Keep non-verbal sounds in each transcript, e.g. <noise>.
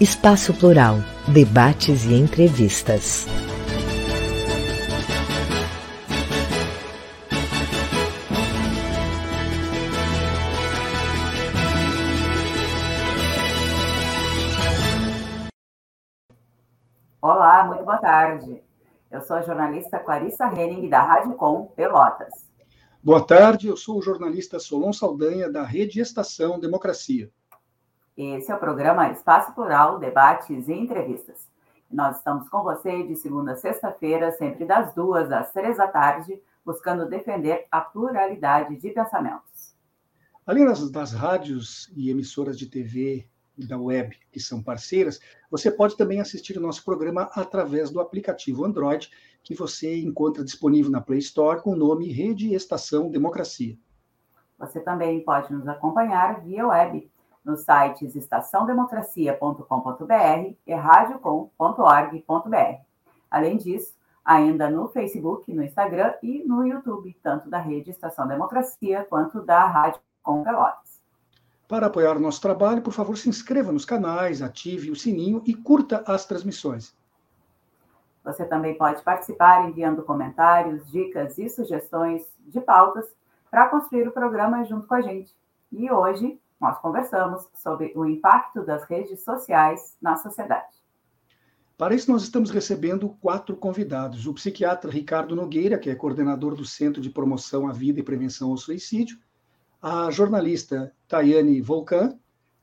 Espaço Plural, debates e entrevistas. Olá, muito boa tarde. Eu sou a jornalista Clarissa Henning, da Rádio Com Pelotas. Boa tarde, eu sou o jornalista Solon Saldanha, da Rede Estação Democracia. Esse é o programa Espaço Plural, debates e entrevistas. Nós estamos com você de segunda a sexta-feira, sempre das duas às três da tarde, buscando defender a pluralidade de pensamentos. Além das, das rádios e emissoras de TV e da web que são parceiras, você pode também assistir o nosso programa através do aplicativo Android, que você encontra disponível na Play Store com o nome Rede Estação Democracia. Você também pode nos acompanhar via web nos sites estaçãodemocracia.com.br e radiocom.org.br. Além disso, ainda no Facebook, no Instagram e no YouTube, tanto da rede Estação Democracia quanto da Rádio Com Pelotas. Para apoiar o nosso trabalho, por favor, se inscreva nos canais, ative o sininho e curta as transmissões. Você também pode participar enviando comentários, dicas e sugestões de pautas para construir o programa junto com a gente. E hoje nós conversamos sobre o impacto das redes sociais na sociedade. Para isso, nós estamos recebendo quatro convidados: o psiquiatra Ricardo Nogueira, que é coordenador do Centro de Promoção à Vida e Prevenção ao Suicídio, a jornalista Tayane Volcan,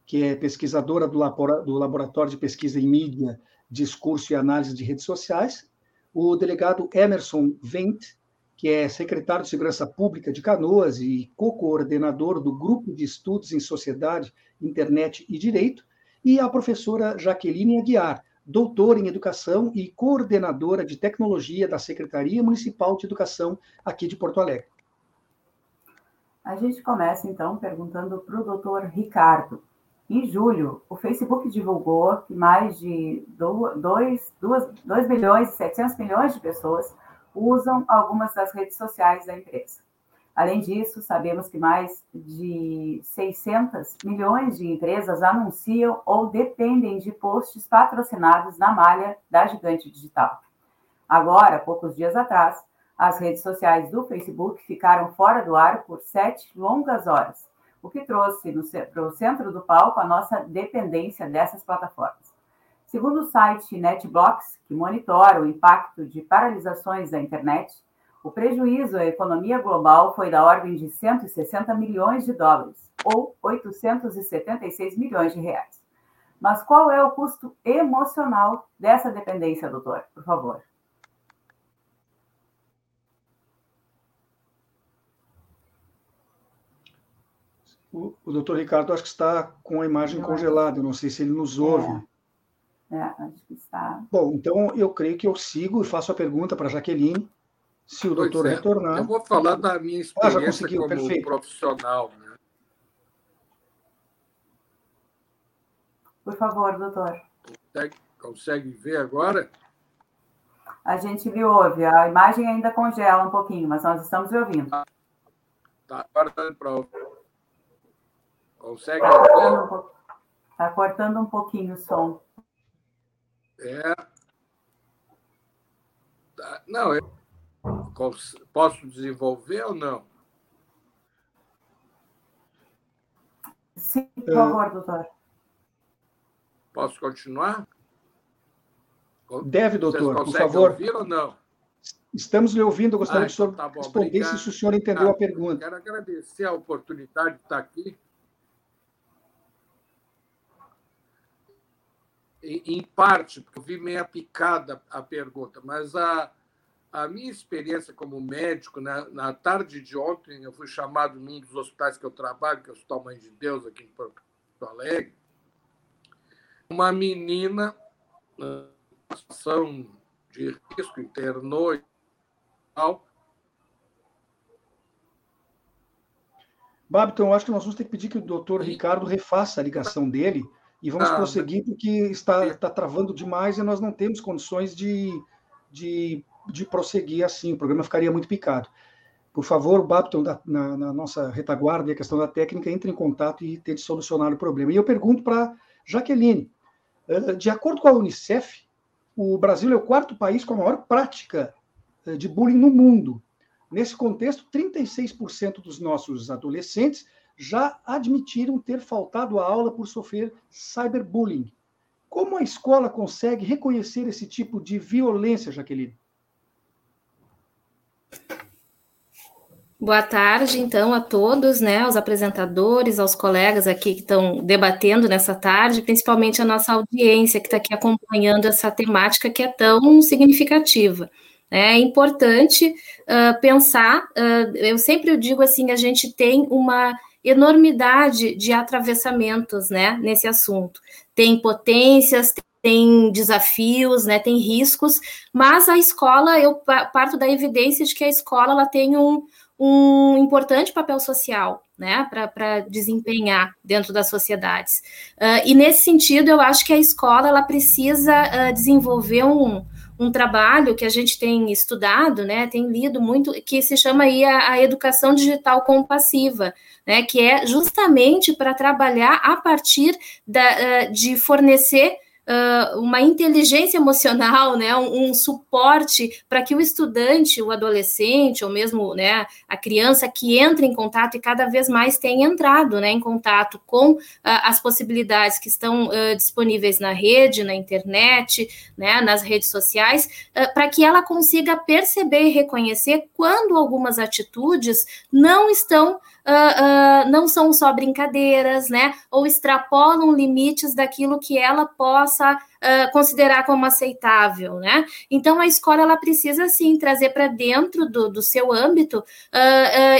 que é pesquisadora do Laboratório de Pesquisa em Mídia, Discurso e Análise de Redes Sociais, o delegado Emerson Wendt, que é secretário de Segurança Pública de Canoas e co-coordenador do Grupo de Estudos em Sociedade, Internet e Direito, e a professora Jaqueline Aguiar, doutora em Educação e coordenadora de Tecnologia da Secretaria Municipal de Educação aqui de Porto Alegre. A gente começa, então, perguntando para o doutor Ricardo. Em julho, o Facebook divulgou que mais de 2 bilhões e 700 milhões de pessoas usam algumas das redes sociais da empresa. Além disso, sabemos que mais de 600 milhões de empresas anunciam ou dependem de posts patrocinados na malha da gigante digital. Agora, poucos dias atrás, as redes sociais do Facebook ficaram fora do ar por sete longas horas, o que trouxe para o centro do palco a nossa dependência dessas plataformas. Segundo o site NetBlocks, que monitora o impacto de paralisações da internet, o prejuízo à economia global foi da ordem de 160 milhões de dólares, ou 876 milhões de reais. Mas qual é o custo emocional dessa dependência, doutor? Por favor. O, o doutor Ricardo acho que está com a imagem congelada, não sei se ele nos ouve. É. É, acho que está. Bom, então eu creio que eu sigo e faço a pergunta para a Jaqueline, se o pois doutor é. retornar. Eu vou falar da minha experiência ah, como perfeito. profissional. Né? Por favor, doutor. Consegue, consegue ver agora? A gente lhe ouve. A imagem ainda congela um pouquinho, mas nós estamos lhe ouvindo. Tá, tá agora está para Consegue Está cortando, um tá cortando um pouquinho o som. É. Tá, não, eu posso desenvolver ou não? Sim, por favor, doutor. Posso continuar? Deve, doutor, por favor. ouvir ou não? Estamos lhe ouvindo, eu gostaria ah, que o senhor então tá respondesse se o senhor entendeu a pergunta. Quero agradecer a oportunidade de estar aqui. Em parte, porque eu vi meia picada a pergunta, mas a, a minha experiência como médico, na, na tarde de ontem, eu fui chamado num dos hospitais que eu trabalho, que é o Hospital Mãe de Deus, aqui em Porto Alegre, uma menina situação de risco, internou e tal. Babiton, eu acho que nós vamos ter que pedir que o doutor Ricardo refaça a ligação dele e vamos ah, prosseguir, porque está, está travando demais e nós não temos condições de, de, de prosseguir assim, o programa ficaria muito picado. Por favor, Babton, na, na, nossa retaguarda e a questão da técnica, entre em contato e tente solucionar o problema. E eu pergunto para Jaqueline, eh, de acordo com a Unicef, o Brasil é o quarto país com a maior prática eh, de bullying no mundo. Nesse contexto, 36% dos nossos adolescentes já admitiram ter faltado à aula por sofrer cyberbullying. Como a escola consegue reconhecer esse tipo de violência, Jaqueline? Boa tarde, então, a todos, né, aos apresentadores, aos colegas aqui que estão debatendo nessa tarde, principalmente a nossa audiência que está aqui acompanhando essa temática que é tão significativa. É importante uh, pensar, uh, eu sempre digo assim, a gente tem uma enormidade de atravessamentos, né, nesse assunto. Tem potências, tem desafios, né, tem riscos, mas a escola, eu parto da evidência de que a escola ela tem um, um importante papel social, né, para desempenhar dentro das sociedades. Uh, e nesse sentido, eu acho que a escola ela precisa uh, desenvolver um, um trabalho que a gente tem estudado, né, tem lido muito, que se chama aí a, a educação digital compassiva, né, que é justamente para trabalhar a partir da, uh, de fornecer uh, uma inteligência emocional, né, um, um suporte para que o estudante, o adolescente, ou mesmo né, a criança que entra em contato e cada vez mais tem entrado né, em contato com uh, as possibilidades que estão uh, disponíveis na rede, na internet, né, nas redes sociais, para que ela consiga perceber e reconhecer quando algumas atitudes não estão uh, uh, não são só brincadeiras, né? Ou extrapolam limites daquilo que ela possa uh, considerar como aceitável, né? Então a escola ela precisa sim trazer para dentro do, do seu âmbito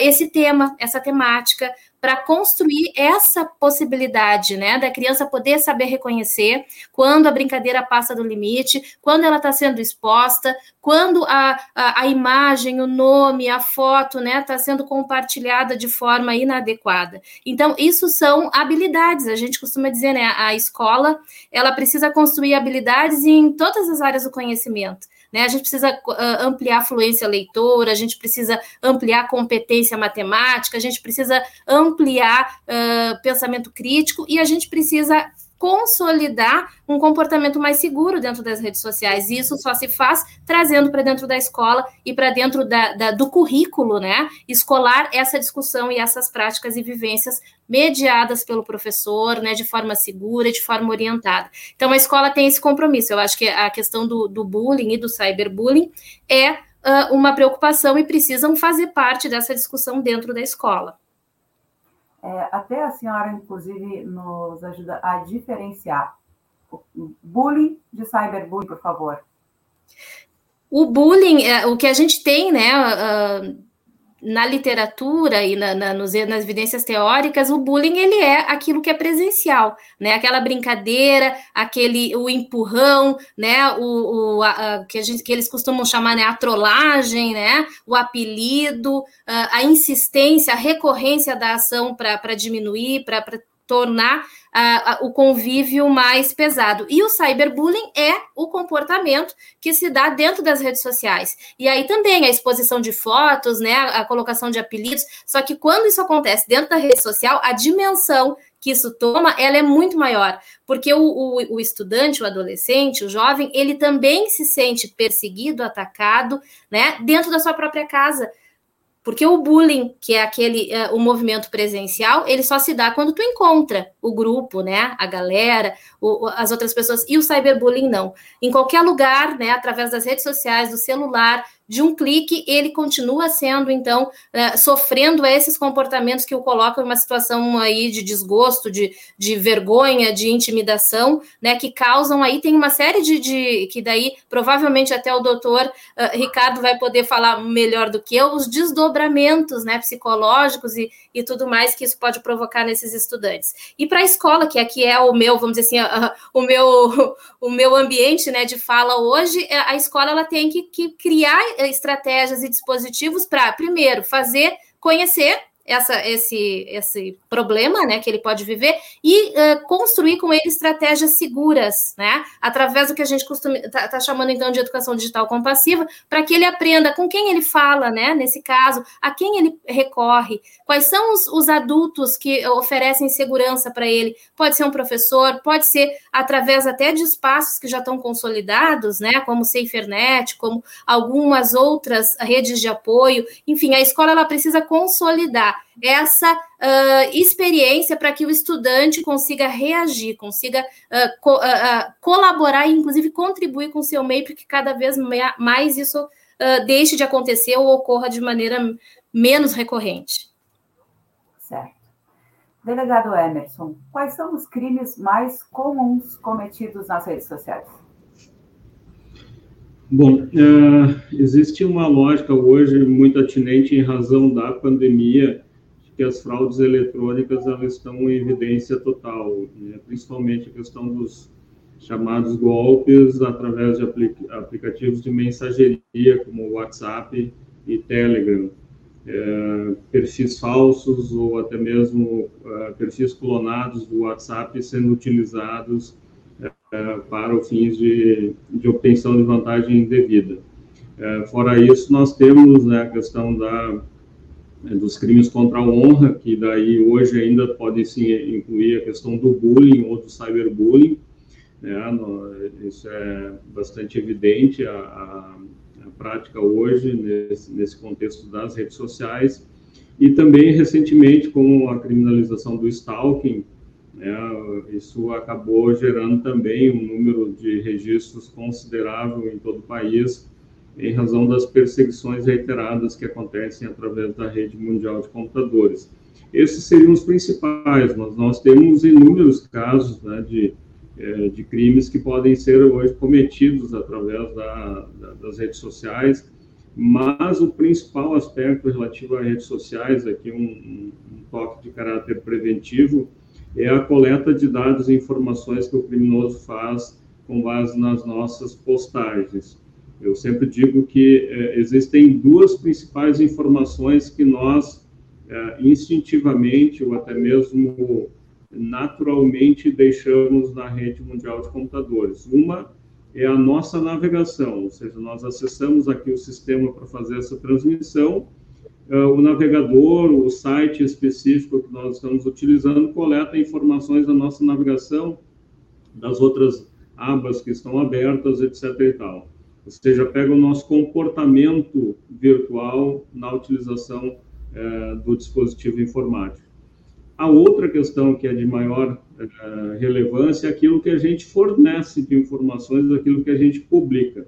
esse tema, essa temática, para construir essa possibilidade, né, da criança poder saber reconhecer quando a brincadeira passa do limite, quando ela está sendo exposta, quando a, a, a, imagem, o nome, a foto, né, está sendo compartilhada de forma inadequada. Então, isso são habilidades. A gente costuma dizer, né, a escola, ela precisa construir habilidades em todas as áreas do conhecimento. Né? A gente precisa uh, ampliar a fluência leitora, a gente precisa ampliar a competência matemática, a gente precisa ampliar uh, pensamento crítico e a gente precisa consolidar um comportamento mais seguro dentro das redes sociais. E isso só se faz trazendo para dentro da escola e para dentro da, da, do currículo, né? Escolar essa discussão e essas práticas e vivências mediadas pelo professor, né? De forma segura, de forma orientada. Então, a escola tem esse compromisso. Eu acho que a questão do, do bullying e do cyberbullying é uh, uma preocupação e precisam fazer parte dessa discussão dentro da escola. É, até a senhora, inclusive, nos ajuda a diferenciar bullying de cyberbullying, por favor. O bullying, é, o que a gente tem, né, uh, na literatura e na, na, nos, nas evidências teóricas, o bullying ele é aquilo que é presencial, né? Aquela brincadeira, aquele o empurrão, né? O, o a, a, que, a gente, que eles costumam chamar né? a trollagem, né? O apelido, a, a insistência, a recorrência da ação para diminuir, para tornar uh, o convívio mais pesado. E o cyberbullying é o comportamento que se dá dentro das redes sociais. E aí também a exposição de fotos, né, a colocação de apelidos. Só que quando isso acontece dentro da rede social, a dimensão que isso toma, ela é muito maior, porque o, o, o, estudante, o adolescente, o jovem, ele também se sente perseguido, atacado, né, dentro da sua própria casa. Porque o bullying, que é aquele uh, o movimento presencial, ele só se dá quando tu encontra o grupo, né, a galera, o, as outras pessoas, e o cyberbullying não. Em qualquer lugar, né, através das redes sociais, do celular, de um clique, ele continua sendo, então, é, sofrendo esses comportamentos que o colocam em uma situação aí de desgosto, de, de vergonha, de intimidação, né, que causam aí, tem uma série de, de que daí, provavelmente até o doutor uh, Ricardo vai poder falar melhor do que eu, os desdobramentos, né, psicológicos e, e tudo mais que isso pode provocar nesses estudantes. E para a escola, que aqui é o meu, vamos dizer assim, uh, o, meu, <laughs> o meu ambiente, né, de fala hoje, a escola, ela tem que, que criar estratégias e dispositivos para, primeiro, fazer conhecer essa, esse, esse problema né, que ele pode viver e uh, construir com ele estratégias seguras, né? Através do que a gente está tá chamando então de educação digital compassiva, para que ele aprenda com quem ele fala, né? Nesse caso, a quem ele recorre, quais são os, os adultos que oferecem segurança para ele. Pode ser um professor, pode ser através até de espaços que já estão consolidados, né? Como SaferNet, como algumas outras redes de apoio. Enfim, a escola ela precisa consolidar essa uh, experiência para que o estudante consiga reagir, consiga uh, co uh, colaborar e, inclusive, contribuir com o seu meio, para que cada vez mais isso deixe de acontecer ou ocorra de maneira menos recorrente. Certo. Delegado Emerson, quais são os crimes mais comuns cometidos nas redes sociais? Bom, uh, existe uma lógica hoje muito atinente em razão da pandemia que as fraudes eletrônicas elas estão em evidência total, né? principalmente a questão dos chamados golpes através de aplicativos de mensageria como WhatsApp e Telegram, é, perfis falsos ou até mesmo é, perfis clonados do WhatsApp sendo utilizados é, para fins de, de obtenção de vantagem indevida. É, fora isso, nós temos né, a questão da dos crimes contra a honra, que daí hoje ainda pode se incluir a questão do bullying ou do cyberbullying, né, isso é bastante evidente a, a, a prática hoje nesse, nesse, contexto das redes sociais, e também recentemente com a criminalização do stalking, né, isso acabou gerando também um número de registros considerável em todo o país, em razão das perseguições reiteradas que acontecem através da rede mundial de computadores. Esses seriam os principais, mas nós temos inúmeros casos né, de, é, de crimes que podem ser hoje cometidos através da, da, das redes sociais, mas o principal aspecto relativo às redes sociais, aqui um, um toque de caráter preventivo, é a coleta de dados e informações que o criminoso faz com base nas nossas postagens. Eu sempre digo que é, existem duas principais informações que nós é, instintivamente ou até mesmo naturalmente deixamos na rede mundial de computadores. Uma é a nossa navegação, ou seja, nós acessamos aqui o sistema para fazer essa transmissão. Uh, o navegador, o site específico que nós estamos utilizando, coleta informações da nossa navegação, das outras abas que estão abertas, etc. e tal ou seja, pega o nosso comportamento virtual na utilização é, do dispositivo informático. A outra questão que é de maior é, relevância é aquilo que a gente fornece de informações, aquilo que a gente publica,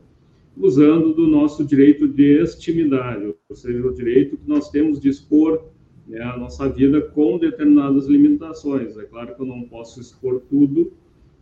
usando do nosso direito de extimidade, ou seja, o direito que nós temos de expor né, a nossa vida com determinadas limitações. É claro que eu não posso expor tudo,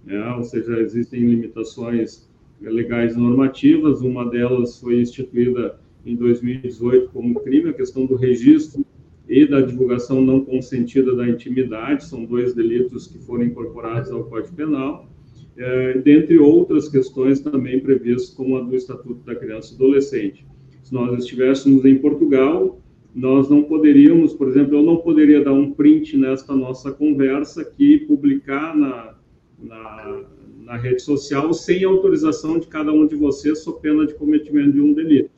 né, ou seja, existem limitações legais normativas, uma delas foi instituída em 2018 como crime, a questão do registro e da divulgação não consentida da intimidade, são dois delitos que foram incorporados ao Código Penal, é, dentre outras questões também previstas, como a do Estatuto da Criança e Adolescente. Se nós estivéssemos em Portugal, nós não poderíamos, por exemplo, eu não poderia dar um print nesta nossa conversa aqui publicar na, na, na, rede social sem autorização de cada um de vocês, sob pena de cometimento de um delito.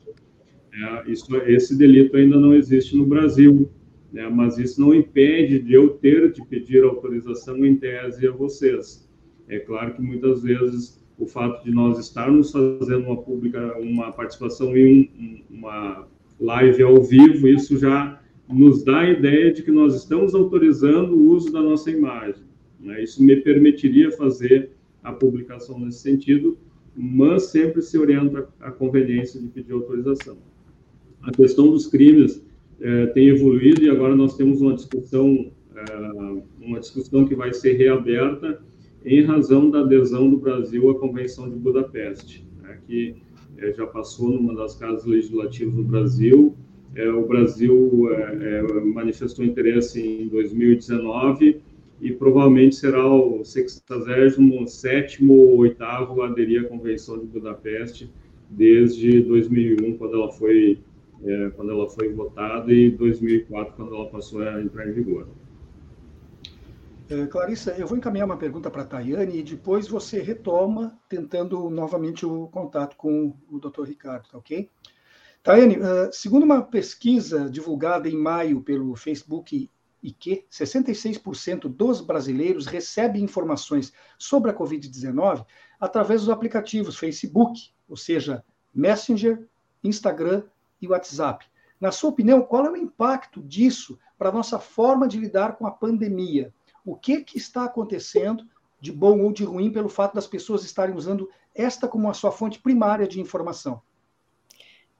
É, isso, esse delito ainda não existe no Brasil, né, mas isso não impede de eu ter de pedir autorização em tese a vocês. É claro que muitas vezes o fato de nós estarmos fazendo uma pública, uma participação em um, uma live ao vivo, isso já nos dá a ideia de que nós estamos autorizando o uso da nossa imagem. Né? Isso me permitiria fazer a publicação nesse sentido, mas sempre se orienta a conveniência de pedir autorização. A questão dos crimes é, tem evoluído e agora nós temos uma discussão, é, uma discussão que vai ser reaberta em razão da adesão do Brasil à Convenção de Budapeste, né, que é, já passou numa das casas legislativas do Brasil. O Brasil manifestou interesse em 2019 e provavelmente será o 67 ou 8 a aderir à Convenção de Budapeste desde 2001, quando ela foi é, quando ela foi votada e 2004 quando ela passou a entrar em vigor. É, Clarissa, eu vou encaminhar uma pergunta para a Tayane e depois você retoma, tentando novamente o contato com o Dr. Ricardo, tá ok? Tayane, uh, segundo uma pesquisa divulgada em maio pelo Facebook IQ, 66% dos brasileiros recebem informações sobre a Covid-19 através dos aplicativos Facebook, ou seja, Messenger, Instagram e WhatsApp. Na sua opinião, qual é o impacto disso para a nossa forma de lidar com a pandemia? o que, que está acontecendo de bom ou de ruim pelo fato das pessoas estarem usando esta como a sua fonte primária de informação.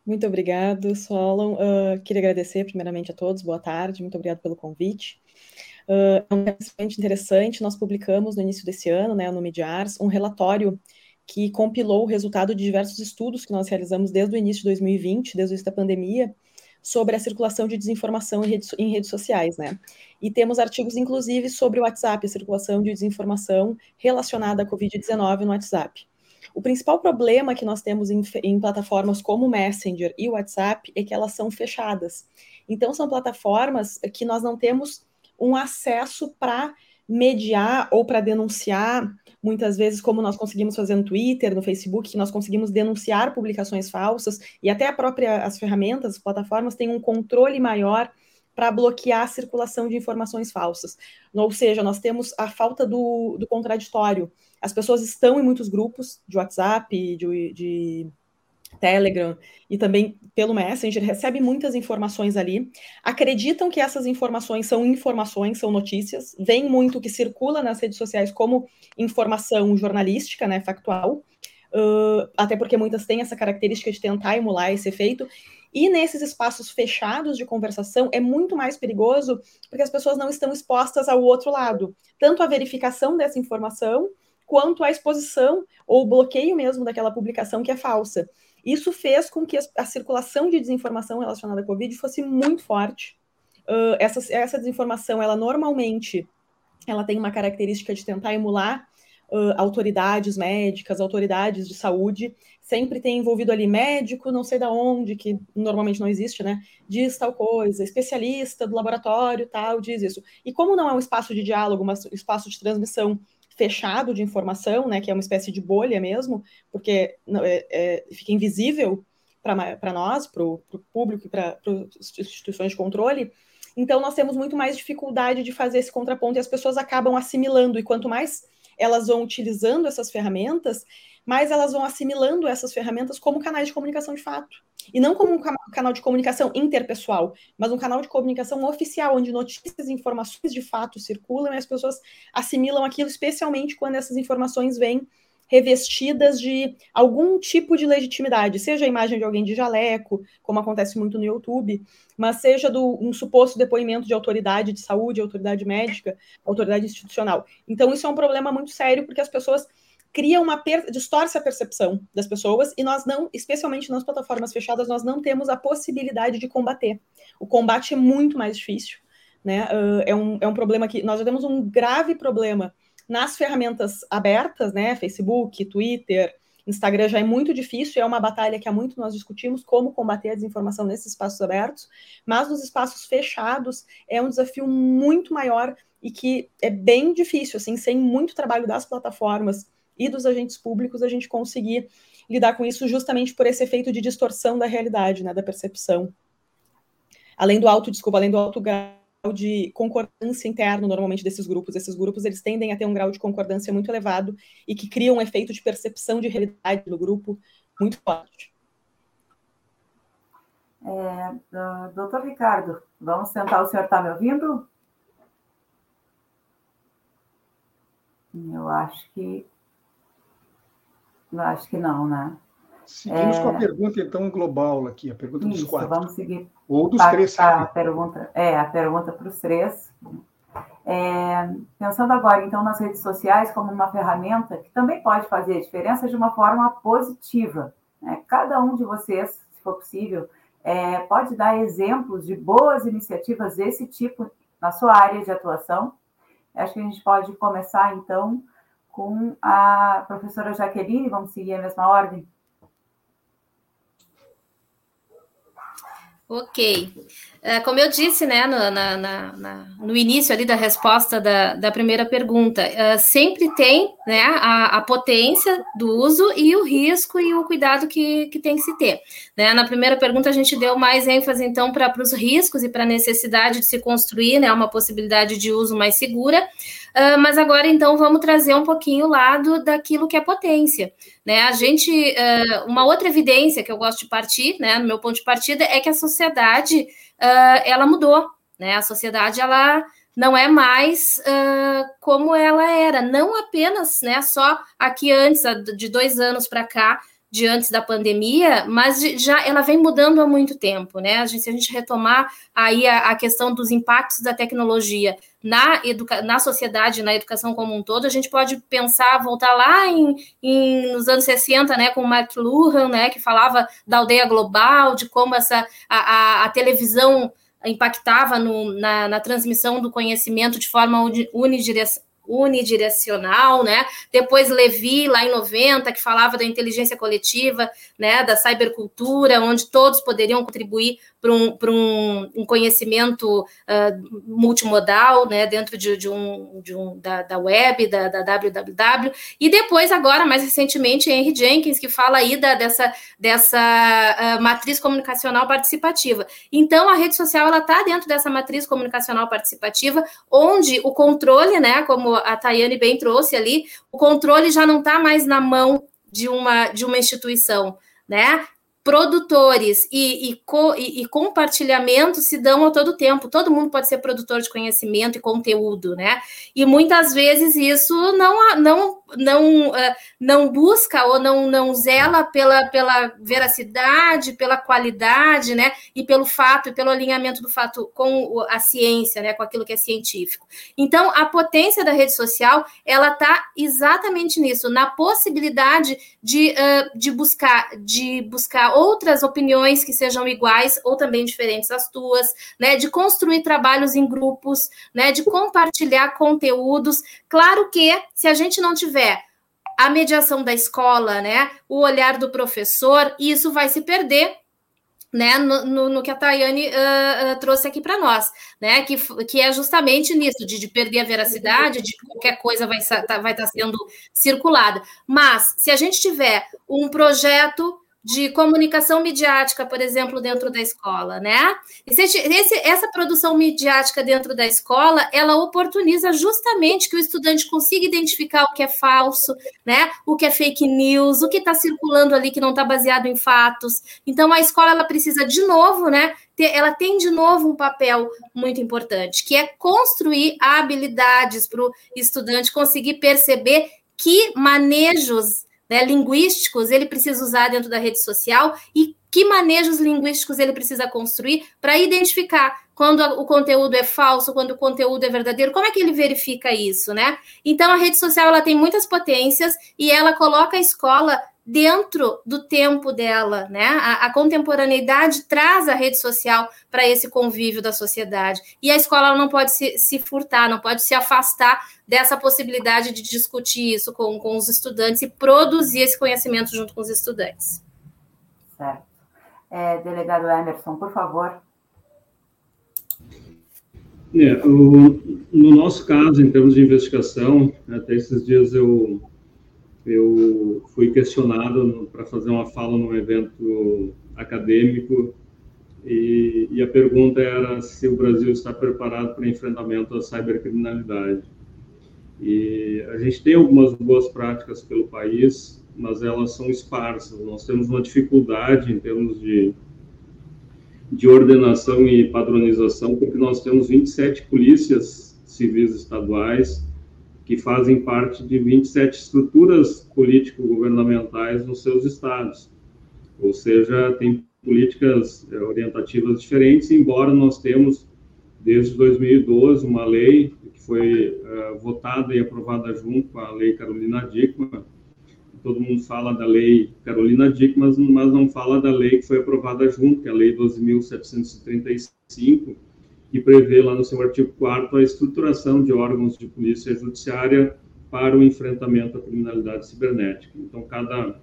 Muito obrigado, Solon. Uh, queria agradecer primeiramente a todos, boa tarde, muito obrigado pelo convite. Uh, é um extremamente interessante, nós publicamos no início desse ano, né, no Mediars, um relatório que compilou o resultado de diversos estudos que nós realizamos desde o início de 2020, desde o início da pandemia, sobre a circulação de desinformação em redes, em redes sociais, né? E temos artigos, inclusive, sobre o WhatsApp, a circulação de desinformação relacionada à Covid-19 no WhatsApp. O principal problema que nós temos em, em, plataformas como Messenger e WhatsApp é que elas são fechadas. Então, são plataformas que nós não temos um acesso para mediar ou para denunciar muitas vezes, como nós conseguimos fazer no Twitter, no Facebook, que nós conseguimos denunciar publicações falsas, e até a própria, as ferramentas, as plataformas têm um controle maior para bloquear a circulação de informações falsas. Ou seja, nós temos a falta do, do contraditório. As pessoas estão em muitos grupos de WhatsApp, de, de Telegram e também pelo Messenger, recebe muitas informações ali, acreditam que essas informações são informações, são notícias, vem muito que circula nas redes sociais como informação jornalística, né, factual, uh, até porque muitas têm essa característica de tentar emular esse efeito, e nesses espaços fechados de conversação é muito mais perigoso porque as pessoas não estão expostas ao outro lado, tanto a verificação dessa informação quanto a exposição ou bloqueio mesmo daquela publicação que é falsa. Isso fez com que a, a circulação de desinformação relacionada à Covid fosse muito forte. Uh, essa, essa desinformação, ela normalmente ela tem uma característica de tentar emular uh, autoridades médicas, autoridades de saúde, sempre tem envolvido ali médico, não sei da onde, que normalmente não existe, né? Diz tal coisa, especialista do laboratório tal, diz isso. E como não é um espaço de diálogo, mas um espaço de transmissão fechado de informação, né, que é uma espécie de bolha mesmo, porque é, é, fica invisível para nós, para o público e para as instituições de controle. Então, nós temos muito mais dificuldade de fazer esse contraponto e as pessoas acabam assimilando. E quanto mais elas vão utilizando essas ferramentas, mais elas vão assimilando essas ferramentas como canais de comunicação de fato. E não como um canal de comunicação interpessoal, mas um canal de comunicação oficial, onde notícias e informações de fato circulam e as pessoas assimilam aquilo, especialmente quando essas informações vêm revestidas de algum tipo de legitimidade, seja a imagem de alguém de jaleco, como acontece muito no YouTube, mas seja do um suposto depoimento de autoridade de saúde, autoridade médica, autoridade institucional. Então isso é um problema muito sério porque as pessoas cria uma per... distorce a percepção das pessoas e nós não, especialmente nas plataformas fechadas, nós não temos a possibilidade de combater. O combate é muito mais difícil, né? Uh, é, um, é um problema que nós já temos um grave problema nas ferramentas abertas, né? Facebook, Twitter, Instagram já é muito difícil, é uma batalha que há muito nós discutimos como combater a desinformação nesses espaços abertos, mas nos espaços fechados é um desafio muito maior e que é bem difícil, assim, sem muito trabalho das plataformas e dos agentes públicos, a gente conseguir lidar com isso justamente por esse efeito de distorção da realidade, né, da percepção. Além do alto, desculpa, além do alto grau de concordância interno normalmente desses grupos. Esses grupos eles tendem a ter um grau de concordância muito elevado e que cria um efeito de percepção de realidade no grupo muito forte. É, doutor Ricardo, vamos tentar, o senhor está me ouvindo? Eu acho que. Acho que não, né? Seguimos é... com a pergunta, então, global aqui, a pergunta Isso, dos quatro. Vamos seguir. Ou dos a, três. A pergunta, é, a pergunta para os três. É, pensando agora, então, nas redes sociais como uma ferramenta que também pode fazer a diferença de uma forma positiva. Né? Cada um de vocês, se for possível, é, pode dar exemplos de boas iniciativas desse tipo na sua área de atuação. Acho que a gente pode começar, então, com a professora Jaqueline, vamos seguir a mesma ordem? Ok. É, como eu disse, né, no, na, na, no início ali da resposta da, da primeira pergunta, uh, sempre tem né, a, a, potência do uso e o risco e o cuidado que, que tem que se ter. Né? Na primeira pergunta, a gente deu mais ênfase, então, para os riscos e para a necessidade de se construir né, uma possibilidade de uso mais segura. Uh, mas agora, então, vamos trazer um pouquinho o lado daquilo que é potência. Né? A gente, uh, uma outra evidência que eu gosto de partir, né, no meu ponto de partida, é que a sociedade uh, ela mudou. Né? A sociedade, ela não é mais como ela era, não apenas né, só aqui antes, de dois anos para cá, de antes da pandemia, mas já ela vem mudando há muito tempo, né? A gente, se a gente retomar aí a, a questão dos impactos da tecnologia na, na sociedade, na educação como um todo, a gente pode pensar, voltar lá em, em nos anos 60, né, com o Mark Luhan, né, que falava da aldeia global, de como essa a, a, a televisão impactava no, na, na, transmissão do conhecimento de forma unidirecional unidirecional, né? Depois Levi, lá em 90, que falava da inteligência coletiva, né? Da cybercultura, onde todos poderiam contribuir para um, um, um, conhecimento uh, multimodal, né, dentro de, de um, de um da, da, web, da, da www, e depois, agora, mais recentemente, Henry Jenkins, que fala aí da, dessa, dessa uh, matriz comunicacional participativa. Então, a rede social, está dentro dessa matriz comunicacional participativa, onde o controle, né, como a Tayane bem trouxe ali, o controle já não está mais na mão de uma, de uma instituição, né? Produtores e, e, co, e, e, compartilhamento se dão a todo tempo. Todo mundo pode ser produtor de conhecimento e conteúdo, né? E muitas vezes isso não, não, não, uh, não busca ou não, não zela pela, pela veracidade, pela qualidade, né? E pelo fato pelo alinhamento do fato com a ciência, né? Com aquilo que é científico. Então, a potência da rede social, ela está exatamente nisso, na possibilidade de, uh, de buscar, de buscar outras opiniões que sejam iguais ou também diferentes às tuas, né? De construir trabalhos em grupos, né? De compartilhar conteúdos. Claro que se a gente não tiver a mediação da escola, né? O olhar do professor, isso vai se perder né, no, no, no, que a Tayane uh, uh, trouxe aqui para nós, né, que, que é justamente nisso, de, de, perder a veracidade, de que qualquer coisa vai estar tá, vai tá sendo circulada. Mas, se a gente tiver um projeto de comunicação midiática, por exemplo, dentro da escola, né? Esse, esse, essa produção midiática dentro da escola, ela oportuniza justamente que o estudante consiga identificar o que é falso, né? O que é fake news, o que está circulando ali que não está baseado em fatos. Então, a escola ela precisa de novo, né? Ela tem de novo um papel muito importante, que é construir habilidades para o estudante conseguir perceber que manejos né, linguísticos ele precisa usar dentro da rede social e que manejos linguísticos ele precisa construir para identificar quando o conteúdo é falso, quando o conteúdo é verdadeiro, como é que ele verifica isso, né? Então a rede social ela tem muitas potências e ela coloca a escola dentro do tempo dela, né? A, a contemporaneidade traz a rede social para esse convívio da sociedade. E a escola não pode se, se, furtar, não pode se afastar dessa possibilidade de discutir isso com, com os estudantes e produzir esse conhecimento junto com os estudantes. Certo. É, delegado Emerson, por favor. É, o, no nosso caso, em termos de investigação, até esses dias eu, eu fui questionado para fazer uma fala num evento acadêmico e, e, a pergunta era se o Brasil está preparado para enfrentamento da cybercriminalidade. E a gente tem algumas boas práticas pelo país, mas elas são esparsas. Nós temos uma dificuldade em termos de de ordenação e padronização, porque nós temos 27 polícias civis estaduais que fazem parte de 27 estruturas político-governamentais nos seus estados. Ou seja, tem políticas é, orientativas diferentes, embora nós temos, desde 2012, uma lei que foi uh, votada e aprovada junto com a Lei Carolina Dickmann, todo mundo fala da lei Carolina Dick, mas, mas não fala da lei que foi aprovada junto, que é a lei 12.735, que prevê lá no seu artigo 4 a estruturação de órgãos de polícia judiciária para o enfrentamento à criminalidade cibernética. Então, cada.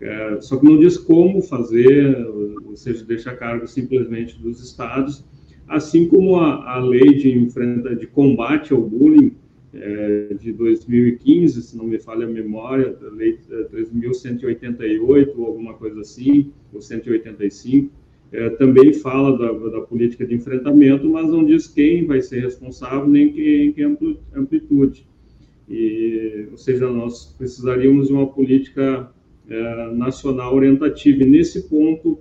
É, só que não diz como fazer, ou seja, deixa a cargo simplesmente dos estados, assim como a, a lei de, enfrenta, de combate ao bullying, é, de 2015, se não me falha a memória, lei 3.188 é, ou alguma coisa assim, ou 185, é, também fala da, da, política de enfrentamento, mas não diz quem vai ser responsável nem quem, quem amplitude. E, ou seja, nós precisaríamos de uma política é, nacional orientativa. E nesse ponto,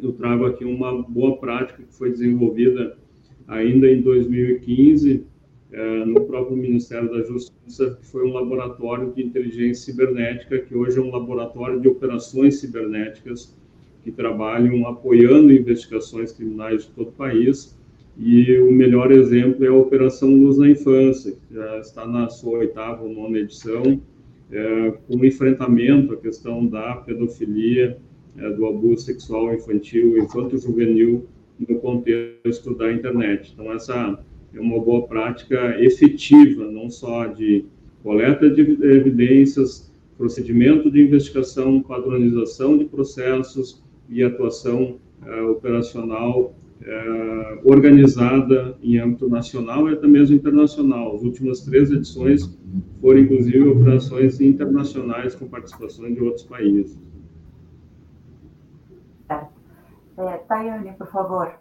eu trago aqui uma boa prática que foi desenvolvida ainda em 2015 é, no próprio Ministério da Justiça, que foi um laboratório de inteligência cibernética, que hoje é um laboratório de operações cibernéticas, que trabalham apoiando investigações criminais de todo o país. E o melhor exemplo é a Operação Luz na Infância, que já está na sua oitava ou nona edição, é, com enfrentamento à questão da pedofilia, é, do abuso sexual infantil, infanto-juvenil, no contexto da internet. Então, essa é uma boa prática efetiva, não só de coleta de evidências, procedimento de investigação, padronização de processos e atuação uh, operacional uh, organizada em âmbito nacional e até mesmo internacional. As últimas três edições foram, inclusive, operações internacionais com participação de outros países. É, Tayane, por favor.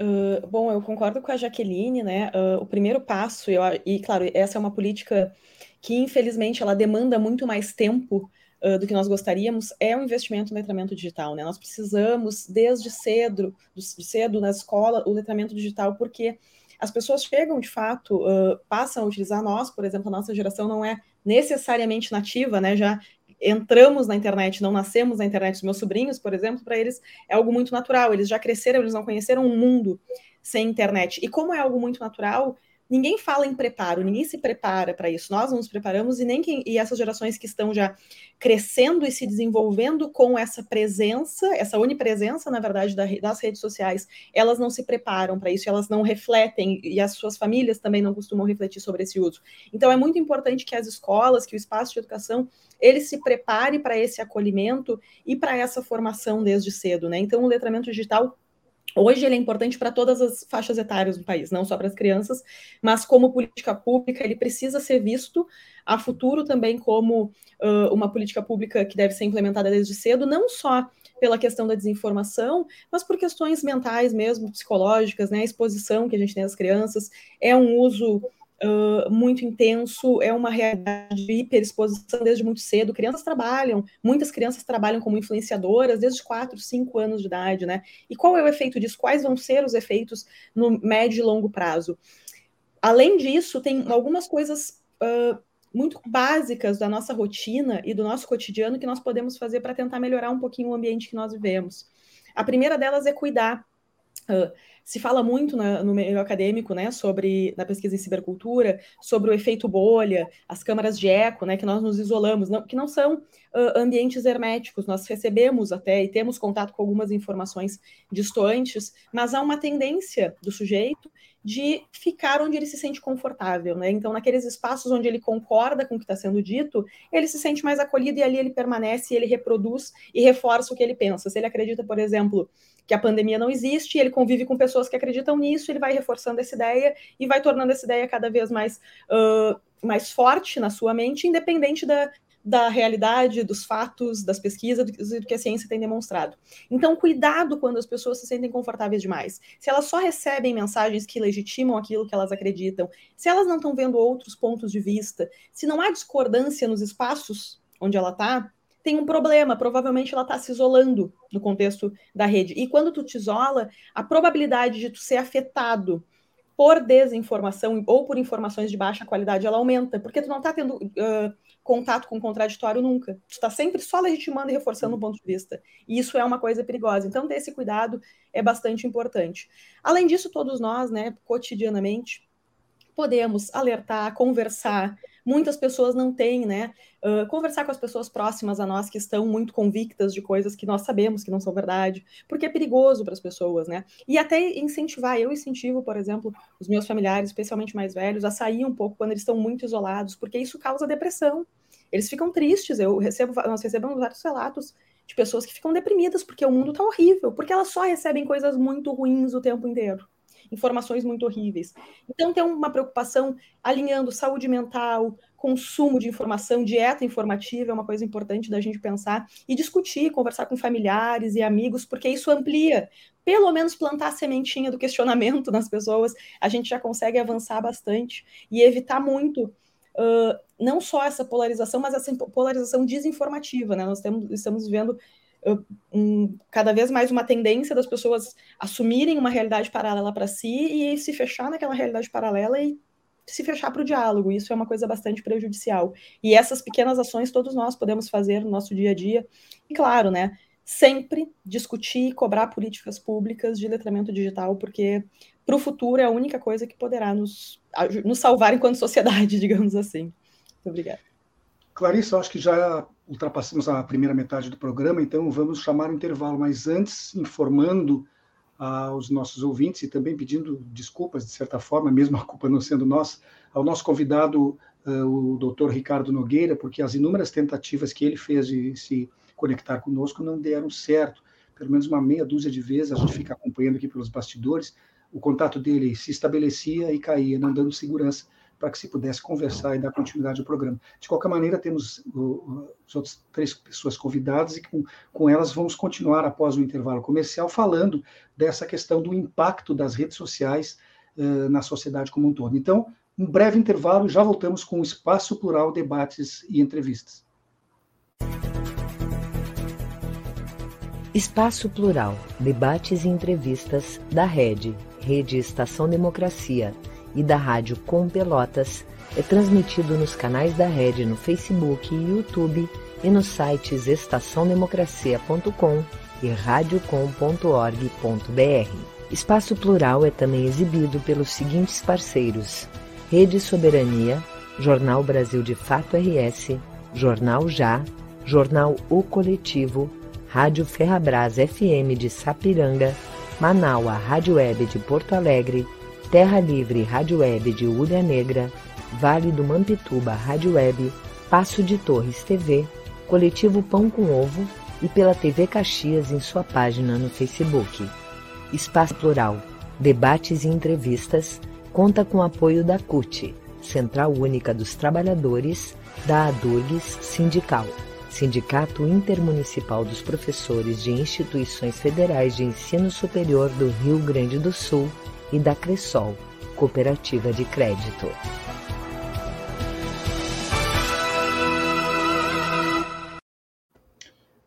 Uh, bom, eu concordo com a Jaqueline, né? Uh, o primeiro passo, eu, e claro, essa é uma política que infelizmente ela demanda muito mais tempo uh, do que nós gostaríamos, é o investimento no letramento digital, né? Nós precisamos, desde cedo, de cedo na escola, o letramento digital, porque as pessoas chegam de fato, passam a utilizar nós, por exemplo, a nossa geração não é necessariamente nativa, né? Já entramos na internet, não nascemos na internet. Os meus sobrinhos, por exemplo, para eles é algo muito natural. Eles já cresceram, eles não conheceram um mundo sem internet. E como é algo muito natural, ninguém fala em preparo, ninguém se prepara para isso. Nós não nos preparamos e nem quem, e essas gerações que estão já crescendo e se desenvolvendo com essa presença, essa onipresença, na verdade, das redes sociais, elas não se preparam para isso, elas não refletem e as suas famílias também não costumam refletir sobre esse uso. Então é muito importante que as escolas, que o espaço de educação, ele se prepare para esse acolhimento e para essa formação desde cedo, né? Então o letramento digital Hoje ele é importante para todas as faixas etárias do país, não só para as crianças, mas como política pública, ele precisa ser visto a futuro também como uh, uma política pública que deve ser implementada desde cedo, não só pela questão da desinformação, mas por questões mentais mesmo, psicológicas, né? A exposição que a gente tem às crianças é um uso muito intenso, é uma realidade de hiperexposição desde muito cedo. Crianças trabalham, muitas crianças trabalham como influenciadoras desde 4, 5 anos de idade, né? E qual é o efeito disso? Quais vão ser os efeitos no médio e longo prazo? Além disso, tem algumas coisas uh, muito básicas da nossa rotina e do nosso cotidiano que nós podemos fazer para tentar melhorar um pouquinho o ambiente que nós vivemos. A primeira delas é cuidar. Uh, se fala muito na, no meio acadêmico, né, sobre na pesquisa em cibercultura, sobre o efeito bolha, as câmaras de eco, né, que nós nos isolamos, não, que não são uh, ambientes herméticos. Nós recebemos até e temos contato com algumas informações distantes, mas há uma tendência do sujeito de ficar onde ele se sente confortável, né? Então, naqueles espaços onde ele concorda com o que está sendo dito, ele se sente mais acolhido e ali ele permanece, ele reproduz e reforça o que ele pensa. Se ele acredita, por exemplo, que a pandemia não existe, ele convive com pessoas que acreditam nisso, ele vai reforçando essa ideia e vai tornando essa ideia cada vez mais, uh, mais forte na sua mente, independente da, da realidade, dos fatos, das pesquisas, do, que a ciência tem demonstrado. Então, cuidado quando as pessoas se sentem confortáveis demais. Se elas só recebem mensagens que legitimam aquilo que elas acreditam, se elas não estão vendo outros pontos de vista, se não há discordância nos espaços onde ela está, tem um problema, provavelmente ela está se isolando no contexto da rede. E quando tu te isola, a probabilidade de tu ser afetado por desinformação ou por informações de baixa qualidade, ela aumenta, porque tu não está tendo uh, contato com o contraditório nunca. Tu está sempre só legitimando e reforçando um ponto de vista. E isso é uma coisa perigosa. Então, ter esse cuidado é bastante importante. Além disso, todos nós, né, cotidianamente, podemos alertar, conversar. Muitas pessoas não têm, né? Uh, conversar com as pessoas próximas a nós que estão muito convictas de coisas que nós sabemos que não são verdade, porque é perigoso para as pessoas, né? E até incentivar. Eu incentivo, por exemplo, os meus familiares, especialmente mais velhos, a sair um pouco quando eles estão muito isolados, porque isso causa depressão. Eles ficam tristes. Eu recebo, nós recebemos vários relatos de pessoas que ficam deprimidas porque o mundo está horrível, porque elas só recebem coisas muito ruins o tempo inteiro informações muito horríveis. Então, tem uma preocupação alinhando saúde mental, consumo de informação, dieta informativa é uma coisa importante da gente pensar e discutir, conversar com familiares e amigos, porque isso amplia, pelo menos plantar a sementinha do questionamento nas pessoas, a gente já consegue avançar bastante e evitar muito. Uh, não só essa polarização, mas essa polarização desinformativa, né? Nós temos, estamos vivendo um, cada vez mais uma tendência das pessoas assumirem uma realidade paralela para si e se fechar naquela realidade paralela e se fechar para o diálogo. Isso é uma coisa bastante prejudicial. E essas pequenas ações todos nós podemos fazer no nosso dia a dia. E claro, né? Sempre discutir e cobrar políticas públicas de letramento digital, porque para o futuro é a única coisa que poderá nos, nos salvar enquanto sociedade, <laughs> digamos assim. Muito obrigada. Clarissa, acho que já ultrapassamos a primeira metade do programa, então vamos chamar o intervalo, mas antes, informando aos nossos ouvintes e também pedindo desculpas, de certa forma, mesmo a culpa não sendo nossa, ao nosso convidado, uh, o doutor Ricardo Nogueira, porque as inúmeras tentativas que ele fez de se conectar conosco não deram certo. Pelo menos uma meia dúzia de vezes, a gente fica acompanhando aqui pelos bastidores, o contato dele se estabelecia e caía, não dando segurança para que se pudesse conversar e dar continuidade ao programa. De qualquer maneira, temos as outras três pessoas convidadas e com, com elas vamos continuar após o intervalo comercial falando dessa questão do impacto das redes sociais uh, na sociedade como um todo. Então, um breve intervalo e já voltamos com o Espaço Plural Debates e Entrevistas. Espaço Plural, debates e entrevistas da Rede, Rede Estação Democracia e da Rádio Com Pelotas é transmitido nos canais da rede no Facebook e YouTube e nos sites estaçãodemocracia.com e radiocom.org.br. Espaço Plural é também exibido pelos seguintes parceiros: Rede Soberania, Jornal Brasil de Fato RS, Jornal Já, Jornal O Coletivo, Rádio Ferrabras FM de Sapiranga, Manaua Rádio Web de Porto Alegre, Terra Livre Rádio Web de Ulha Negra, Vale do Mampituba Rádio Web, Passo de Torres TV, Coletivo Pão com Ovo e pela TV Caxias em sua página no Facebook. Espaço Plural, debates e entrevistas, conta com apoio da CUT, Central Única dos Trabalhadores, da ADURGS Sindical, Sindicato Intermunicipal dos Professores de Instituições Federais de Ensino Superior do Rio Grande do Sul, e da Cressol, Cooperativa de Crédito.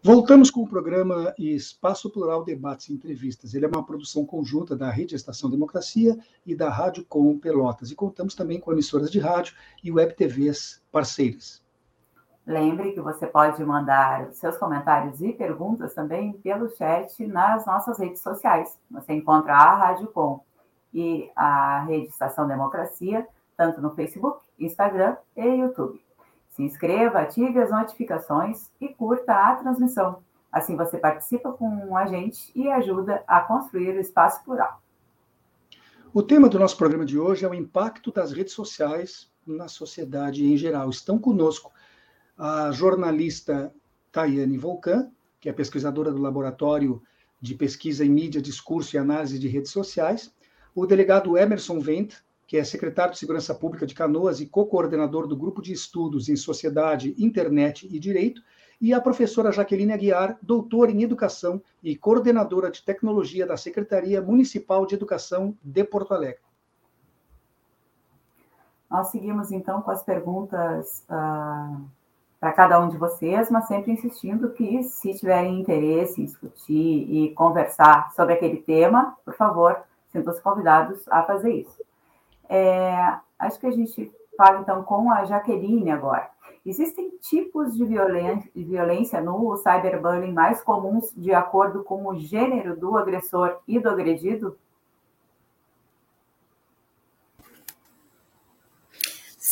Voltamos com o programa Espaço Plural Debates e Entrevistas. Ele é uma produção conjunta da Rede Estação Democracia e da Rádio Com Pelotas. E contamos também com emissoras de rádio e web TVs parceiras. Lembre que você pode mandar seus comentários e perguntas também pelo chat nas nossas redes sociais. Você encontra a Rádio Com e a Rede Estação Democracia, tanto no Facebook, Instagram e YouTube. Se inscreva, ative as notificações e curta a transmissão. Assim você participa com a gente e ajuda a construir o espaço plural. O tema do nosso programa de hoje é o impacto das redes sociais na sociedade em geral. Estão conosco a jornalista Tayane Volcan, que é pesquisadora do Laboratório de Pesquisa em Mídia, Discurso e Análise de Redes Sociais, o delegado Emerson Vent, que é secretário de Segurança Pública de Canoas e co-coordenador do Grupo de Estudos em Sociedade, Internet e Direito, e a professora Jaqueline Aguiar, doutora em Educação e coordenadora de Tecnologia da Secretaria Municipal de Educação de Porto Alegre. Nós seguimos, então, com as perguntas uh, para cada um de vocês, mas sempre insistindo que, se tiverem interesse em discutir e conversar sobre aquele tema, por favor, sintam-se convidados a fazer isso. É, acho que a gente fala, então, com a Jaqueline agora. Existem tipos de violência, no cyberbullying mais comuns de acordo com o gênero do agressor e do agredido?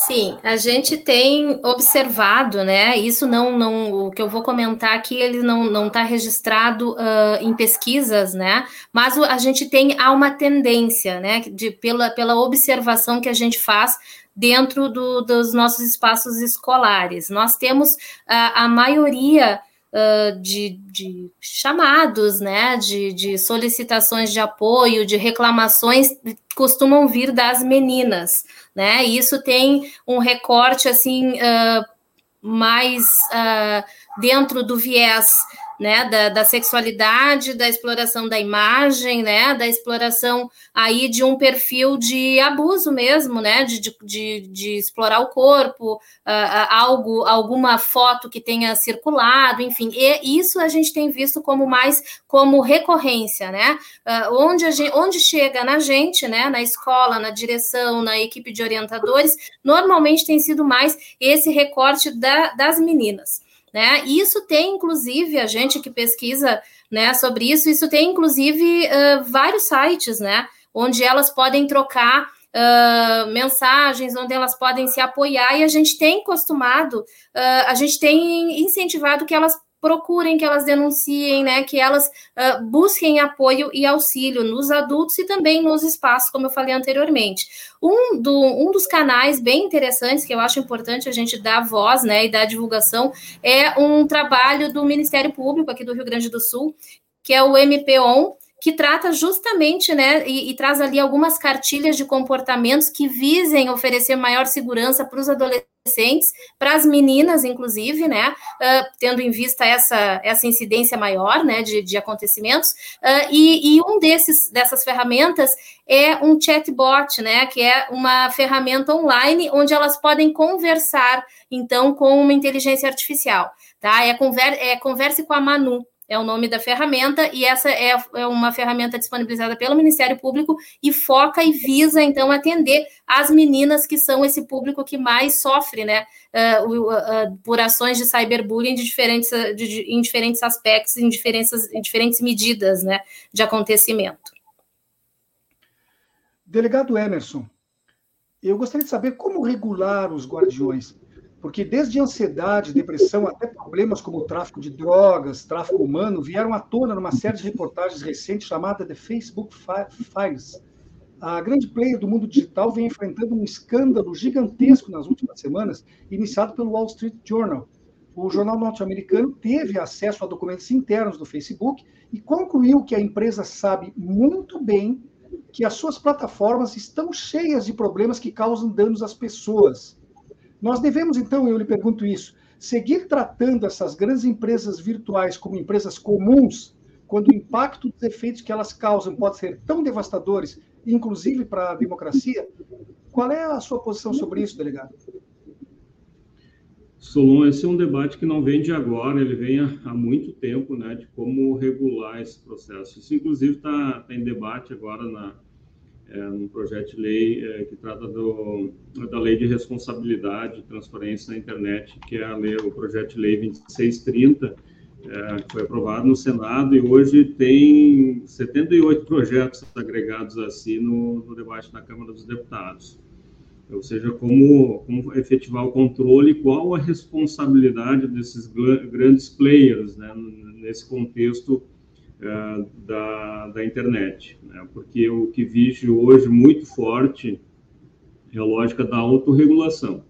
Sim, a gente tem observado, né? Isso não, não, o que eu vou comentar aqui, ele não não está registrado uh, em pesquisas, né? Mas a gente tem há uma tendência, né? De pela, pela observação que a gente faz dentro do, dos nossos espaços escolares. Nós temos uh, a maioria uh, de, de, chamados, né, de, de, solicitações de apoio, de reclamações, costumam vir das meninas, né? E isso tem um recorte assim uh, mais dentro do viés né, da, da, sexualidade, da exploração da imagem, né, da exploração aí de um perfil de abuso mesmo, né, de, de, de explorar o corpo, uh, algo, alguma foto que tenha circulado, enfim, e isso a gente tem visto como mais como recorrência, né, uh, onde, gente, onde chega na gente, né, na escola, na direção, na equipe de orientadores, normalmente tem sido mais esse recorte da, das meninas né? Isso tem, inclusive, a gente que pesquisa né, sobre isso, isso tem, inclusive, uh, vários sites, né? Onde elas podem trocar uh, mensagens, onde elas podem se apoiar, e a gente tem costumado, uh, a gente tem incentivado que elas procurem, que elas denunciem, né, que elas uh, busquem apoio e auxílio nos adultos e também nos espaços, como eu falei anteriormente. Um, do, um dos canais bem interessantes que eu acho importante a gente dar voz, né, e dar divulgação é um trabalho do Ministério Público aqui do Rio Grande do Sul, que é o MPON, que trata justamente, né, e, e, traz ali algumas cartilhas de comportamentos que visem oferecer maior segurança para os adolescentes, para as meninas, inclusive, né, uh, tendo em vista essa, essa incidência maior, né, de, de acontecimentos, uh, e, e, um desses, dessas ferramentas é um chatbot, né, que é uma ferramenta online onde elas podem conversar, então, com uma inteligência artificial, tá, é, conver, é converse com a Manu, é o nome da ferramenta, e essa é, é, uma ferramenta disponibilizada pelo Ministério Público e foca e visa, então, atender as meninas que são esse público que mais sofre, né, uh, uh, por ações de cyberbullying de diferentes, de, em diferentes aspectos, em diferentes, em diferentes medidas, né, de acontecimento. Delegado Emerson, eu gostaria de saber como regular os guardiões porque desde ansiedade, depressão, até problemas como o tráfico de drogas, tráfico humano, vieram à tona numa série de reportagens recentes chamada The Facebook Files. A grande player do mundo digital vem enfrentando um escândalo gigantesco nas últimas semanas, iniciado pelo Wall Street Journal. O jornal norte-americano teve acesso a documentos internos do Facebook e concluiu que a empresa sabe muito bem que as suas plataformas estão cheias de problemas que causam danos às pessoas. Nós devemos, então, eu lhe pergunto isso, seguir tratando essas grandes empresas virtuais como empresas comuns, quando o impacto dos efeitos que elas causam pode ser tão devastadores, inclusive para a democracia? Qual é a sua posição sobre isso, delegado? Solon, esse é um debate que não vem de agora, ele vem há, muito tempo, né, de como regular esse processo. Isso, inclusive, está tá em debate agora na, é, projeto de lei é, que trata do, da lei de responsabilidade e transparência na internet, que é lei, o projeto de lei 2630, é, que foi aprovado no Senado e hoje tem 78 projetos agregados assim no, no debate na Câmara dos Deputados. Ou seja, como, como efetivar o controle, qual a responsabilidade desses grandes players né, nesse contexto uh, da, da internet. Né? Porque o que vige hoje muito forte é a lógica da autorregulação.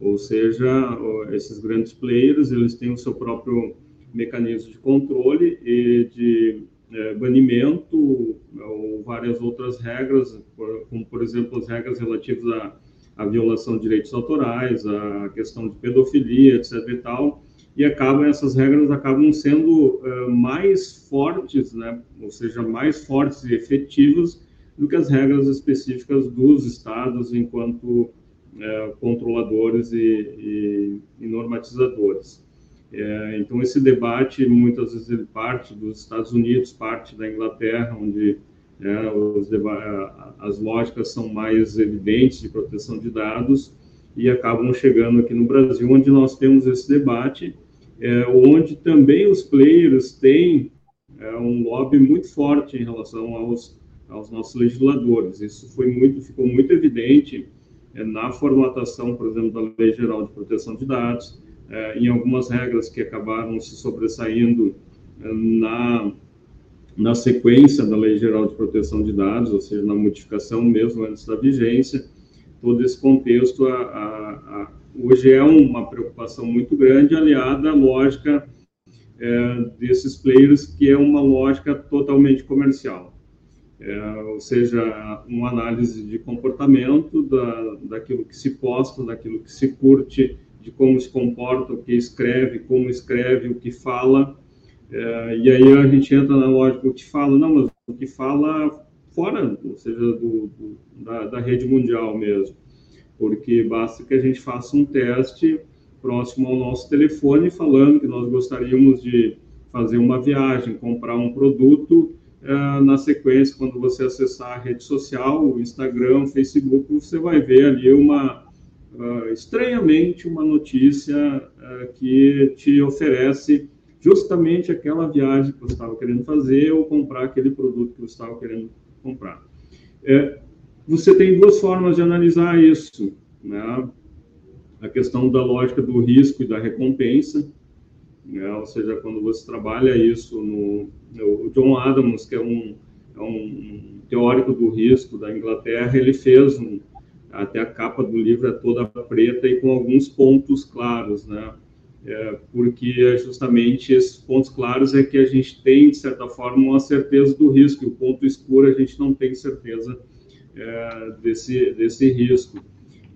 Ou seja, esses grandes players, eles têm o seu próprio mecanismo de controle e de é, banimento ou várias outras regras, como, por exemplo, as regras relativas à, à violação de direitos autorais, a questão de pedofilia, etc. e tal, e acabam essas regras acabam sendo uh, mais fortes, né? ou seja, mais fortes e efetivas do que as regras específicas dos estados enquanto uh, controladores e, e, e normatizadores. É, então esse debate muitas vezes ele parte dos Estados Unidos, parte da Inglaterra, onde é, as lógicas são mais evidentes de proteção de dados e acabam chegando aqui no Brasil, onde nós temos esse debate é, onde também os players têm é, um lobby muito forte em relação aos, aos nossos legisladores. Isso foi muito, ficou muito evidente é, na formatação, por exemplo, da Lei Geral de Proteção de Dados, é, em algumas regras que acabaram se sobressaindo é, na, na sequência da Lei Geral de Proteção de Dados, ou seja, na modificação mesmo antes da vigência, todo esse contexto a, a, hoje é uma preocupação muito grande, aliada à lógica é, desses players, que é uma lógica totalmente comercial. É, ou seja, uma análise de comportamento da, daquilo que se posta, daquilo que se curte, de como se comporta, o que escreve, como escreve, o que fala. É, e aí a gente entra na lógica, o que fala, não, mas o que fala fora, ou seja, do, do, da, da rede mundial mesmo porque basta que a gente faça um teste próximo ao nosso telefone, falando que nós gostaríamos de fazer uma viagem, comprar um produto. Uh, na sequência, quando você acessar a rede social, o Instagram, o Facebook, você vai ver ali uma, uh, estranhamente, uma notícia uh, que te oferece justamente aquela viagem que você estava querendo fazer ou comprar aquele produto que você estava querendo comprar. É, você tem duas formas de analisar isso, né? A questão da lógica do risco e da recompensa, né? ou seja, quando você trabalha isso no, no John Adams, que é um, é um teórico do risco da Inglaterra, ele fez um, até a capa do livro é toda preta e com alguns pontos claros, né? É, porque é justamente esses pontos claros é que a gente tem, de certa forma, uma certeza do risco, e o ponto escuro a gente não tem certeza é, desse, desse risco.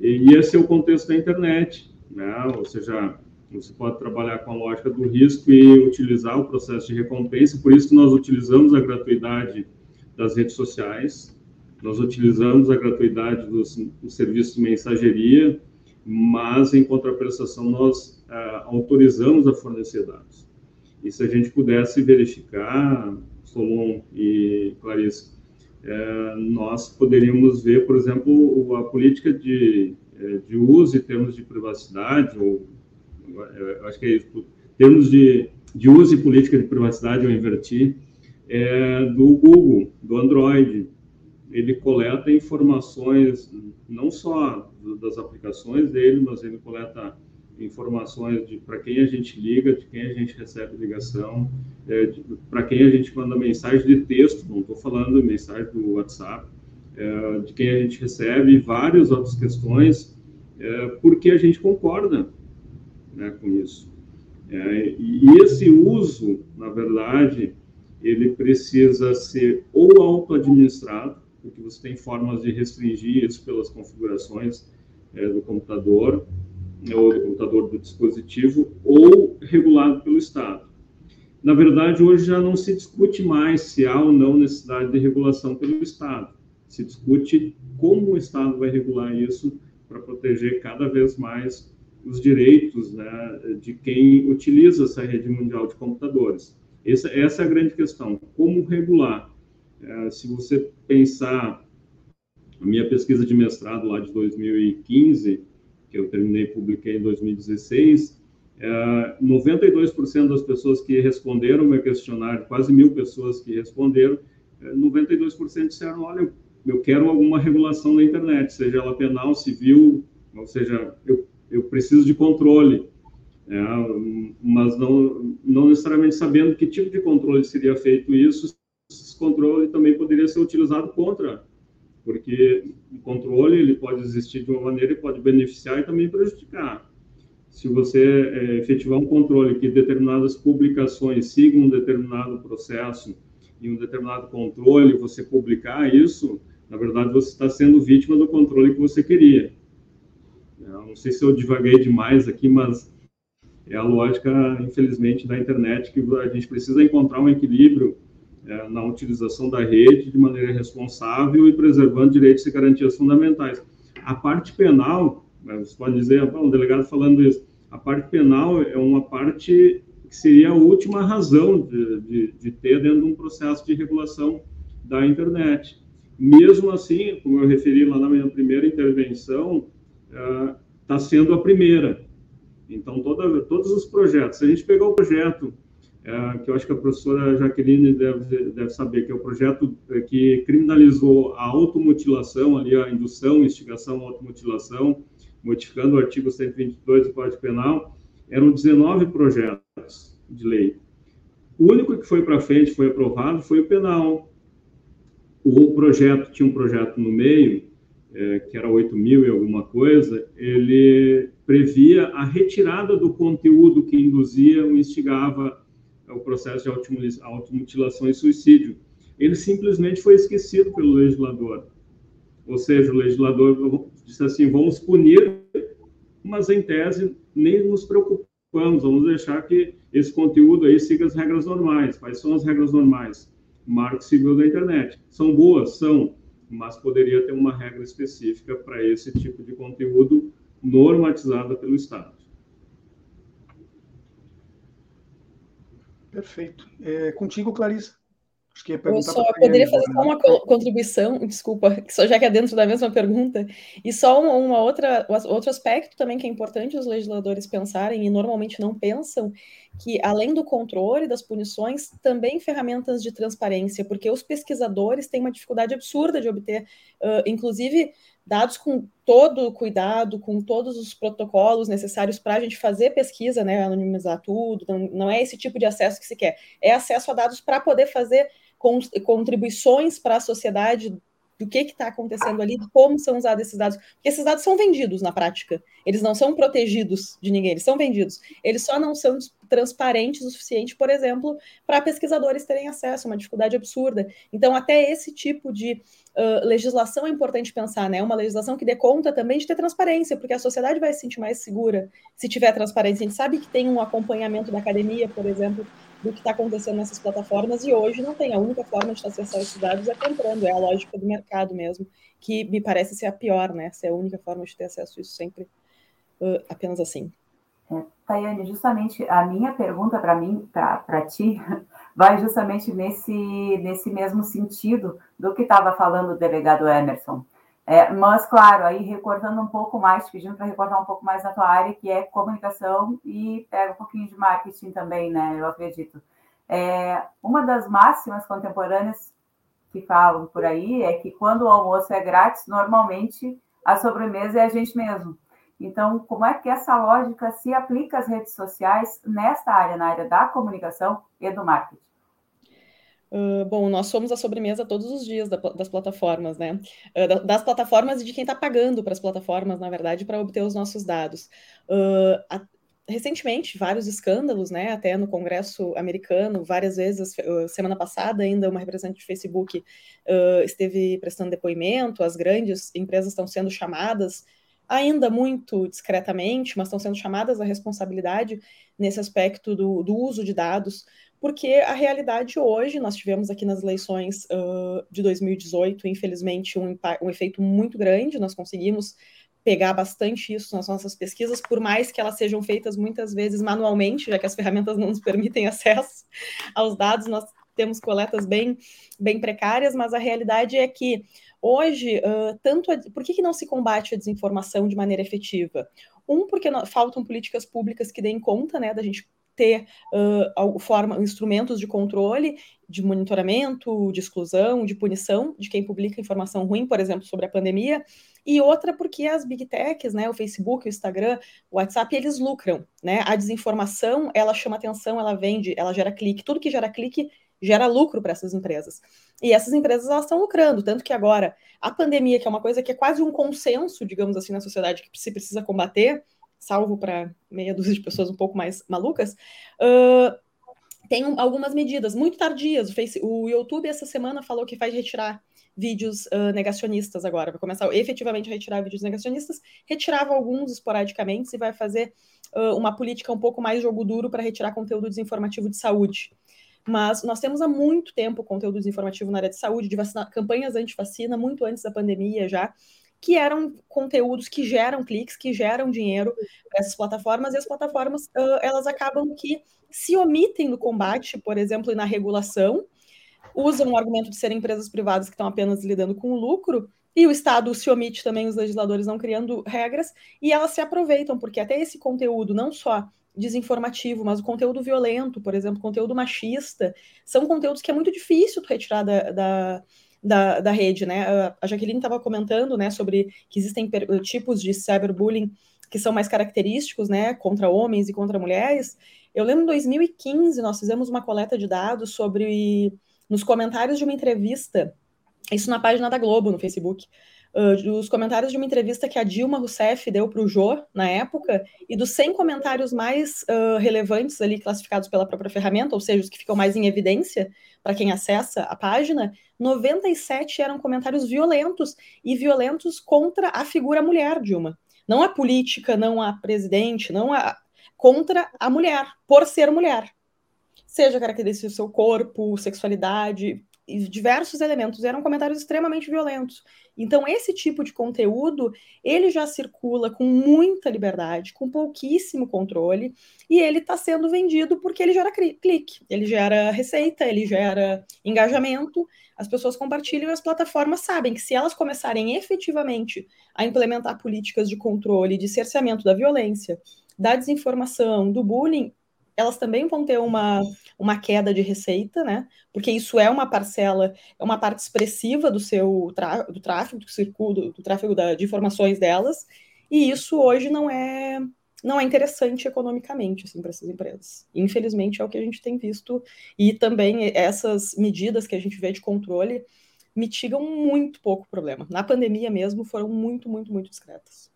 E esse é o contexto da internet, né? ou seja, você pode trabalhar com a lógica do risco e utilizar o processo de recompensa, por isso que nós utilizamos a gratuidade das redes sociais, nós utilizamos a gratuidade dos, dos serviços de mensageria, mas em contraprestação nós ah, autorizamos a fornecer dados. E se a gente pudesse verificar, Solon e Clarice, é, nós poderíamos ver, por exemplo, a política de, é, de uso em termos de privacidade, ou é, acho que é isso, termos de, de uso e política de privacidade, eu inverti, é, do Google, do Android. Ele coleta informações não só das aplicações dele, mas ele coleta informações de para quem a gente liga, de quem a gente recebe ligação, é, para quem a gente manda mensagem de texto, não estou falando mensagem do WhatsApp, é, de quem a gente recebe, várias outras questões, é, porque a gente concorda né, com isso. É, e esse uso, na verdade, ele precisa ser ou auto-administrado, porque você tem formas de restringir isso pelas configurações é, do computador, ou do computador do dispositivo, ou regulado pelo Estado. Na verdade, hoje já não se discute mais se há ou não necessidade de regulação pelo Estado. Se discute como o Estado vai regular isso para proteger cada vez mais os direitos né, de quem utiliza essa rede mundial de computadores. Essa, essa é a grande questão. Como regular? É, se você pensar A minha pesquisa de mestrado lá de 2015, que eu terminei e publiquei em 2016, é, 92% das pessoas que responderam meu questionário, quase mil pessoas que responderam, 92% é, disseram, olha, eu quero alguma regulação na internet, seja ela penal, civil, ou seja, eu, eu preciso de controle, é, mas não, não necessariamente sabendo que tipo de controle seria feito isso, esse controle também poderia ser utilizado contra, porque o controle ele pode existir de uma maneira e pode beneficiar e também prejudicar. Se você é, efetivar um controle que determinadas publicações sigam um determinado processo e um determinado controle, você publicar isso, na verdade você está sendo vítima do controle que você queria. Eu não sei se eu divaguei demais aqui, mas é a lógica, infelizmente, da internet que a gente precisa encontrar um equilíbrio é, na utilização da rede de maneira responsável e preservando direitos e garantias fundamentais. A parte penal, né, você pode dizer, um delegado falando isso, a parte penal é uma parte que seria a última razão de, de, de ter dentro de um processo de regulação da internet. Mesmo assim, como eu referi lá na minha primeira intervenção, está uh, sendo a primeira. Então, toda, todos os projetos, se a gente pegar o projeto é, que eu acho que a professora Jaqueline deve, deve saber, que é o projeto é, que criminalizou a automutilação, ali a indução, instigação à automutilação, modificando o artigo 122 do Código Penal, eram 19 projetos de lei. O único que foi para frente, foi aprovado, foi o penal. O projeto, tinha um projeto no meio, é, que era 8 mil e alguma coisa, ele previa a retirada do conteúdo que induzia ou instigava o processo de automutilação e suicídio. Ele simplesmente foi esquecido pelo legislador. Ou seja, o legislador disse assim: vamos punir, mas em tese nem nos preocupamos, vamos deixar que esse conteúdo aí siga as regras normais. Quais são as regras normais? Marco civil da internet. São boas? São, mas poderia ter uma regra específica para esse tipo de conteúdo normatizada pelo Estado. Perfeito. É, contigo, Clarissa. Acho que ia perguntar eu só poderia fazer só uma contribuição, desculpa, <laughs> só já que é dentro da mesma pergunta, e só uma, uma, outra outro aspecto também que é importante os legisladores pensarem e normalmente não pensam, que além do controle das punições, também ferramentas de transparência, porque os pesquisadores têm uma dificuldade absurda de obter, uh, inclusive dados com todo o cuidado, com todos os protocolos necessários para a gente fazer pesquisa, né, anonimizar tudo, não, não, é esse tipo de acesso que se quer, é acesso a dados para poder fazer contribuições para a sociedade do que está acontecendo ali, como são usados esses dados, porque esses dados são vendidos na prática, eles não são protegidos de ninguém, eles são vendidos, eles só não são transparentes o suficiente, por exemplo, para pesquisadores terem acesso, uma dificuldade absurda. Então, até esse tipo de uh, legislação é importante pensar, né? Uma legislação que dê conta também de ter transparência, porque a sociedade vai se sentir mais segura se tiver transparência. A gente sabe que tem um acompanhamento da academia, por exemplo, do que está acontecendo nessas plataformas, e hoje não tem. A única forma de acessar esses dados é comprando, é a lógica do mercado mesmo, que me parece ser a pior, né? Ser a única forma de ter acesso a isso sempre uh, apenas assim. É, Tayane, justamente a minha pergunta para mim, para ti, <laughs> vai justamente nesse, nesse mesmo sentido do que estava falando o delegado Emerson. É, mas, claro, aí recortando um pouco mais, pedindo para recortar um pouco mais na tua área, que é comunicação e pega um pouquinho de marketing também, né? Eu acredito. É, uma das máximas contemporâneas que falam por aí é que quando o almoço é grátis, normalmente a sobremesa é a gente mesmo. Então, como é que essa lógica se aplica às redes sociais nesta área, na área da comunicação e do marketing? Uh, bom, nós somos a sobremesa todos os dias da, das plataformas, né? Uh, das plataformas e de quem está pagando para as plataformas, na verdade, para obter os nossos dados. Uh, a, recentemente, vários escândalos, né? Até no Congresso americano, várias vezes, semana passada, ainda uma representante de Facebook esteve prestando depoimento, as grandes empresas estão sendo chamadas ainda muito discretamente, mas estão sendo chamadas à responsabilidade nesse aspecto do, do uso de dados, porque a realidade hoje, nós tivemos aqui nas eleições uh, de 2018, infelizmente, um, um efeito muito grande, nós conseguimos pegar bastante isso nas nossas pesquisas, por mais que elas sejam feitas muitas vezes manualmente, já que as <laughs> ferramentas não nos permitem acesso aos dados, nós temos coletas bem, bem precárias, mas a realidade é que Hoje, uh, tanto a, por que, que não se combate a desinformação de maneira efetiva? Um, porque faltam políticas públicas que deem conta né, da gente ter uh, forma, instrumentos de controle, de monitoramento, de exclusão, de punição de quem publica informação ruim, por exemplo, sobre a pandemia, e outra porque as big techs, né, o Facebook, o Instagram, o WhatsApp, eles lucram, né? A desinformação, ela chama atenção, ela vende, ela gera clique, tudo que gera clique gera lucro para essas empresas. E essas empresas elas estão lucrando, tanto que agora a pandemia, que é uma coisa que é quase um consenso, digamos assim, na sociedade que se precisa combater, salvo para meia dúzia de pessoas um pouco mais malucas, uh, tem algumas medidas muito tardias. O, o YouTube essa semana falou que vai retirar vídeos uh, negacionistas agora, vai começar efetivamente a retirar vídeos negacionistas, retirava alguns esporadicamente e vai fazer uh, uma política um pouco mais jogo duro para retirar conteúdo desinformativo de saúde. Mas nós temos há muito tempo conteúdo desinformativo na área de saúde, de vacina, campanhas anti-vacina, muito antes da pandemia já, que eram conteúdos que geram cliques, que geram dinheiro para essas plataformas, e as plataformas uh, elas acabam que se omitem no combate, por exemplo, e na regulação, usam o argumento de serem empresas privadas que estão apenas lidando com o lucro, e o Estado se omite também, os legisladores não criando regras, e elas se aproveitam, porque até esse conteúdo, não só desinformativo, mas o conteúdo violento, por exemplo, conteúdo machista, são conteúdos que é muito difícil retirar da, da da, da rede, né? A Jaqueline estava comentando, né, sobre que existem tipos de cyberbullying que são mais característicos, né, contra homens e contra mulheres. Eu lembro em 2015 nós fizemos uma coleta de dados sobre nos comentários de uma entrevista, isso na página da Globo no Facebook, uh, dos comentários de uma entrevista que a Dilma Rousseff deu para o Jô na época, e dos 100 comentários mais uh, relevantes ali classificados pela própria ferramenta, ou seja, os que ficam mais em evidência para quem acessa a página, 97 eram comentários violentos e violentos contra a figura mulher Dilma. Não a política, não a presidente, não a contra a mulher, por ser mulher. Seja característica do seu corpo, sexualidade, diversos elementos. Eram comentários extremamente violentos. Então, esse tipo de conteúdo, ele já circula com muita liberdade, com pouquíssimo controle, e ele está sendo vendido porque ele gera clique, ele gera receita, ele gera engajamento, as pessoas compartilham e as plataformas sabem que se elas começarem efetivamente a implementar políticas de controle, de cerceamento da violência, da desinformação, do bullying, elas também vão ter uma, uma queda de receita, né? Porque isso é uma parcela, é uma parte expressiva do seu do tráfego, do circuito, do, do tráfego da, de informações delas, e isso hoje não é não é interessante economicamente assim, para essas empresas. Infelizmente é o que a gente tem visto, e também essas medidas que a gente vê de controle mitigam muito pouco o problema. Na pandemia mesmo foram muito, muito, muito discretas.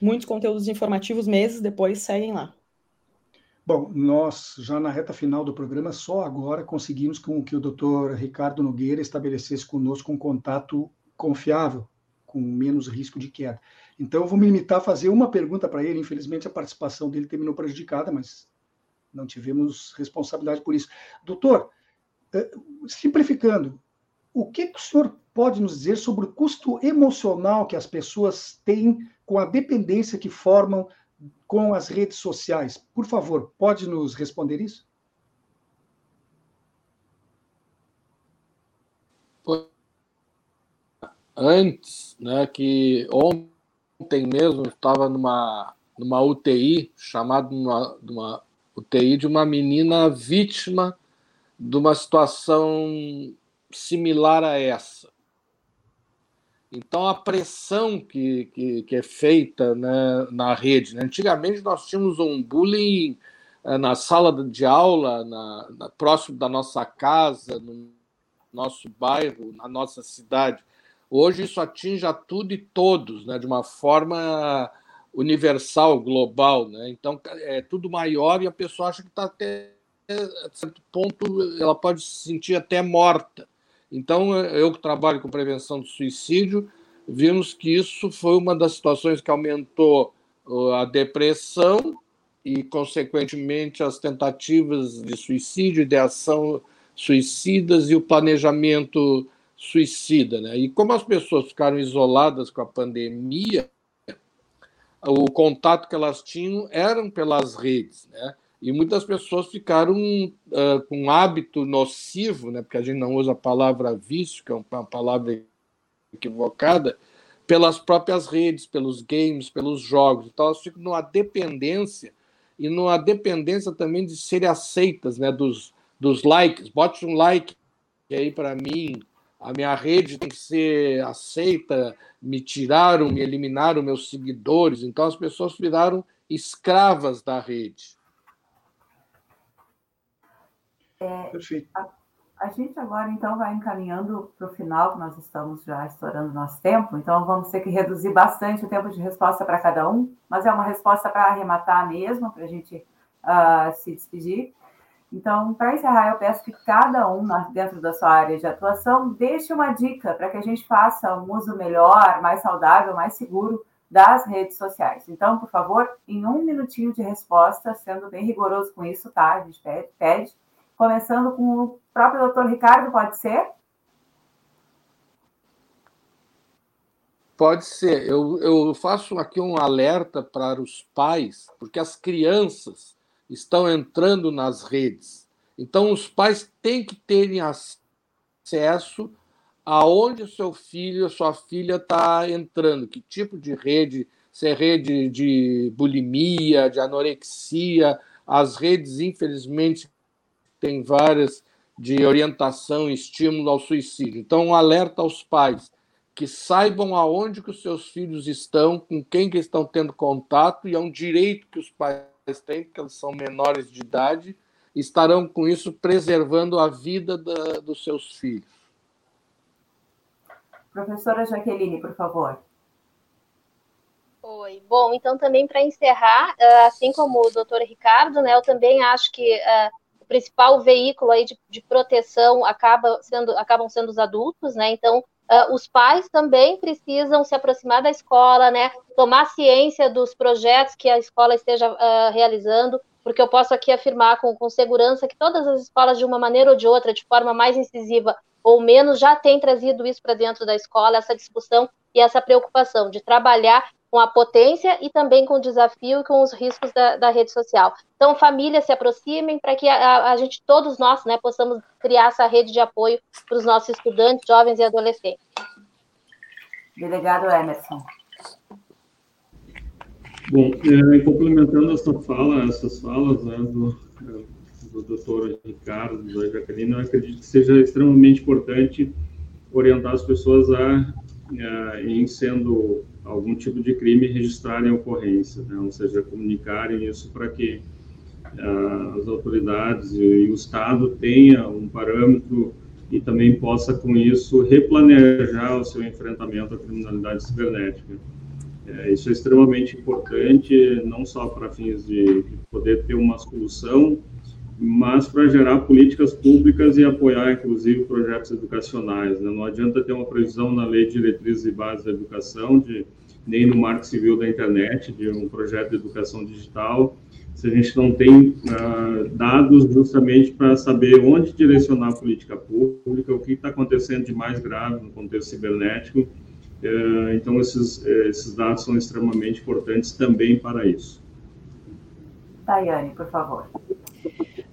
Muitos conteúdos informativos meses depois seguem lá. Bom, nós já na reta final do programa, só agora conseguimos com que o doutor Ricardo Nogueira estabelecesse conosco um contato confiável, com menos risco de queda. Então, eu vou me limitar a fazer uma pergunta para ele. Infelizmente, a participação dele terminou prejudicada, mas não tivemos responsabilidade por isso. Doutor, eh, simplificando, o que, que o senhor pode nos dizer sobre o custo emocional que as pessoas têm com a dependência que formam com as redes sociais. Por favor, pode nos responder isso? Antes, né, que ontem mesmo estava numa, numa UTI, chamada numa, numa UTI de uma menina vítima de uma situação similar a essa. Então, a pressão que, que, que é feita né, na rede. Né? Antigamente, nós tínhamos um bullying eh, na sala de aula, na, na, próximo da nossa casa, no nosso bairro, na nossa cidade. Hoje, isso atinge a tudo e todos, né, de uma forma universal, global. Né? Então, é tudo maior e a pessoa acha que está até a certo ponto, ela pode se sentir até morta. Então, eu que trabalho com prevenção do suicídio, vimos que isso foi uma das situações que aumentou a depressão e, consequentemente, as tentativas de suicídio, de ação suicidas e o planejamento suicida. Né? E como as pessoas ficaram isoladas com a pandemia, o contato que elas tinham eram pelas redes. Né? E muitas pessoas ficaram uh, com um hábito nocivo, né? porque a gente não usa a palavra vício, que é uma palavra equivocada, pelas próprias redes, pelos games, pelos jogos. Então elas ficam numa dependência e numa dependência também de serem aceitas, né, dos, dos likes. Bote um like aí para mim, a minha rede tem que ser aceita, me tiraram, me eliminaram meus seguidores. Então as pessoas viraram escravas da rede. É, Perfeito. A, a, gente agora, então, vai encaminhando para o final, que nós estamos já estourando nosso tempo, então vamos ter que reduzir bastante o tempo de resposta para cada um, mas é uma resposta para arrematar mesmo, para a gente uh, se despedir. Então, para encerrar, eu peço que cada um, dentro da sua área de atuação, deixe uma dica para que a gente faça um uso melhor, mais saudável, mais seguro das redes sociais. Então, por favor, em um minutinho de resposta, sendo bem rigoroso com isso, tá? A gente pede. Começando com o próprio doutor Ricardo, pode ser? Pode ser. Eu, eu faço aqui um alerta para os pais, porque as crianças estão entrando nas redes. Então, os pais têm que terem acesso aonde o seu filho, a sua filha está entrando, que tipo de rede, se é rede de bulimia, de anorexia, as redes, infelizmente, tem várias de orientação e estímulo ao suicídio. Então, um alerta aos pais que saibam aonde que os seus filhos estão, com quem que estão tendo contato, e é um direito que os pais têm, porque eles são menores de idade, estarão com isso preservando a vida da, dos seus filhos. Professora Jaqueline, por favor. Oi. Bom, então também para encerrar, ah, assim como o doutor Ricardo, né, eu também acho que uh, o principal veículo aí de, de, proteção acaba sendo, acabam sendo os adultos, né? Então, uh, os pais também precisam se aproximar da escola, né? Tomar ciência dos projetos que a escola esteja uh, realizando, porque eu posso aqui afirmar com, com segurança que todas as escolas, de uma maneira ou de outra, de forma mais incisiva, ou menos, já tem trazido isso para dentro da escola, essa discussão e essa preocupação de trabalhar com a potência e também com o desafio e com os riscos da, da rede social. Então, famílias se aproximem para que a, a, gente, todos nós, né, possamos criar essa rede de apoio para os nossos estudantes, jovens e adolescentes. Delegado Emerson. Bom, é, complementando essa fala, essas falas né, do, do doutor Ricardo, da Jaqueline, eu acredito que seja extremamente importante orientar as pessoas a, a em sendo algum tipo de crime, registrarem a ocorrência, né? ou seja, comunicarem isso para que uh, as autoridades e, e, o Estado tenha um parâmetro e também possa, com isso, replanejar o seu enfrentamento à criminalidade cibernética. É, isso é extremamente importante, não só para fins de, de poder ter uma solução mas para gerar políticas públicas e apoiar, inclusive, projetos educacionais. Né? Não adianta ter uma previsão na Lei de Diretrizes e Bases da Educação, de, nem no Marco Civil da Internet, de um projeto de educação digital, se a gente não tem uh, dados justamente para saber onde direcionar a política pública, o que está acontecendo de mais grave no contexto cibernético. Uh, então, esses, esses dados são extremamente importantes também para isso. Tayane, por favor.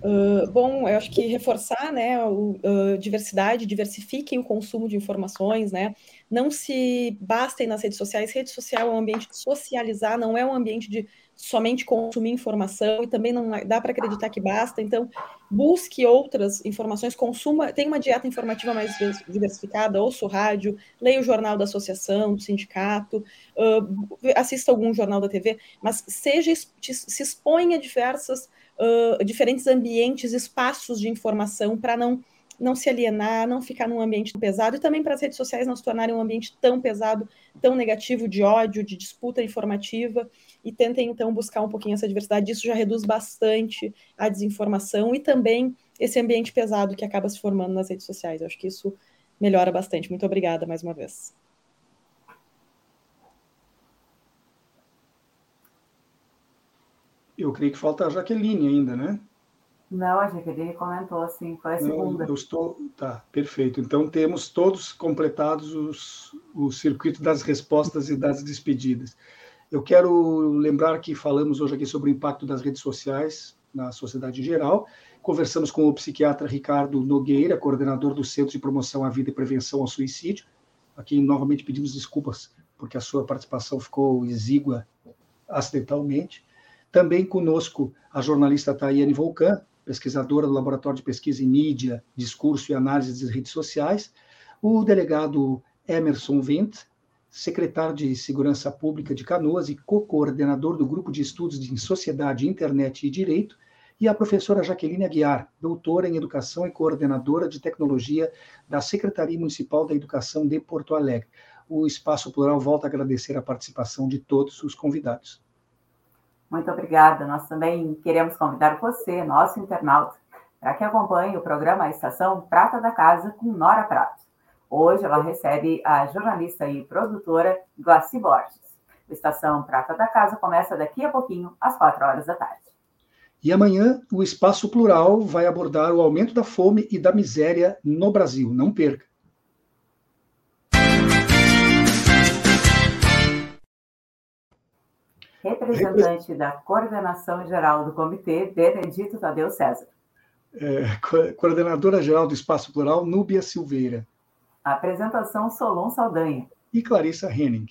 Uh, bom, eu acho que reforçar, né, o, uh, diversidade, diversifiquem o consumo de informações, né, não se bastem nas redes sociais, rede social é um ambiente de socializar, não é um ambiente de somente consumir informação, e também não dá para acreditar que basta, então busque outras informações, consuma, tenha uma dieta informativa mais diversificada, ouça o rádio, leia o jornal da associação, do sindicato, uh, assista algum jornal da TV, mas seja, se exponha a diversas diferentes ambientes, espaços de informação para não não se alienar, não ficar num ambiente pesado e também para as redes sociais não se tornarem um ambiente tão pesado, tão negativo de ódio, de disputa informativa e tentem então buscar um pouquinho essa diversidade. Isso já reduz bastante a desinformação e também esse ambiente pesado que acaba se formando nas redes sociais. Eu acho que isso melhora bastante. Muito obrigada mais uma vez. Eu creio que falta a Jaqueline ainda, né? Não, a Jaqueline comentou assim, foi a segunda. eu estou. Tá, perfeito. Então temos todos completados os, o circuito das respostas e das despedidas. Eu quero lembrar que falamos hoje aqui sobre o impacto das redes sociais na sociedade em geral. Conversamos com o psiquiatra Ricardo Nogueira, coordenador do Centro de Promoção à Vida e Prevenção ao Suicídio, a quem novamente pedimos desculpas, porque a sua participação ficou exígua acidentalmente. Também conosco a jornalista Tayane Volcan, pesquisadora do Laboratório de Pesquisa em Mídia, Discurso e Análise das Redes Sociais, o delegado Emerson Vint, secretário de Segurança Pública de Canoas e co-coordenador do Grupo de Estudos em Sociedade, Internet e Direito, e a professora Jaqueline Aguiar, doutora em Educação e coordenadora de Tecnologia da Secretaria Municipal da Educação de Porto Alegre. O Espaço Plural volta a agradecer a participação de todos os convidados. Muito obrigada. Nós também queremos convidar você, nosso internauta, para que acompanhe o programa Estação Prata da Casa com Nora Prato. Hoje ela recebe a jornalista e produtora Glaci Borges. Estação Prata da Casa começa daqui a pouquinho, às quatro horas da tarde. E amanhã o Espaço Plural vai abordar o aumento da fome e da miséria no Brasil. Não perca. Representante da Coordenação Geral do Comitê, Benedito Tadeu César. É, coordenadora Geral do Espaço Plural, Núbia Silveira. Apresentação Solon Saldanha. E Clarissa Henning.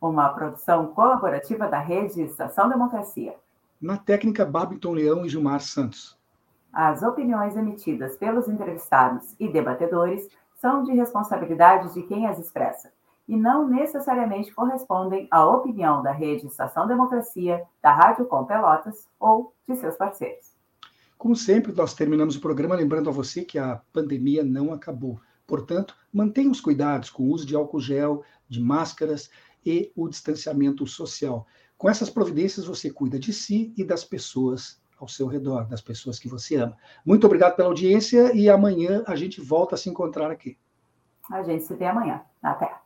Uma produção colaborativa da Rede Estação Democracia na técnica Babiton Leão e Gilmar Santos. As opiniões emitidas pelos entrevistados e debatedores são de responsabilidade de quem as expressa e não necessariamente correspondem à opinião da Rede Estação Democracia, da Rádio Com Pelotas ou de seus parceiros. Como sempre, nós terminamos o programa lembrando a você que a pandemia não acabou. Portanto, mantenha os cuidados com o uso de álcool gel, de máscaras e o distanciamento social. Com essas providências, você cuida de si e das pessoas ao seu redor, das pessoas que você ama. Muito obrigado pela audiência e amanhã a gente volta a se encontrar aqui. A gente se vê amanhã. Até.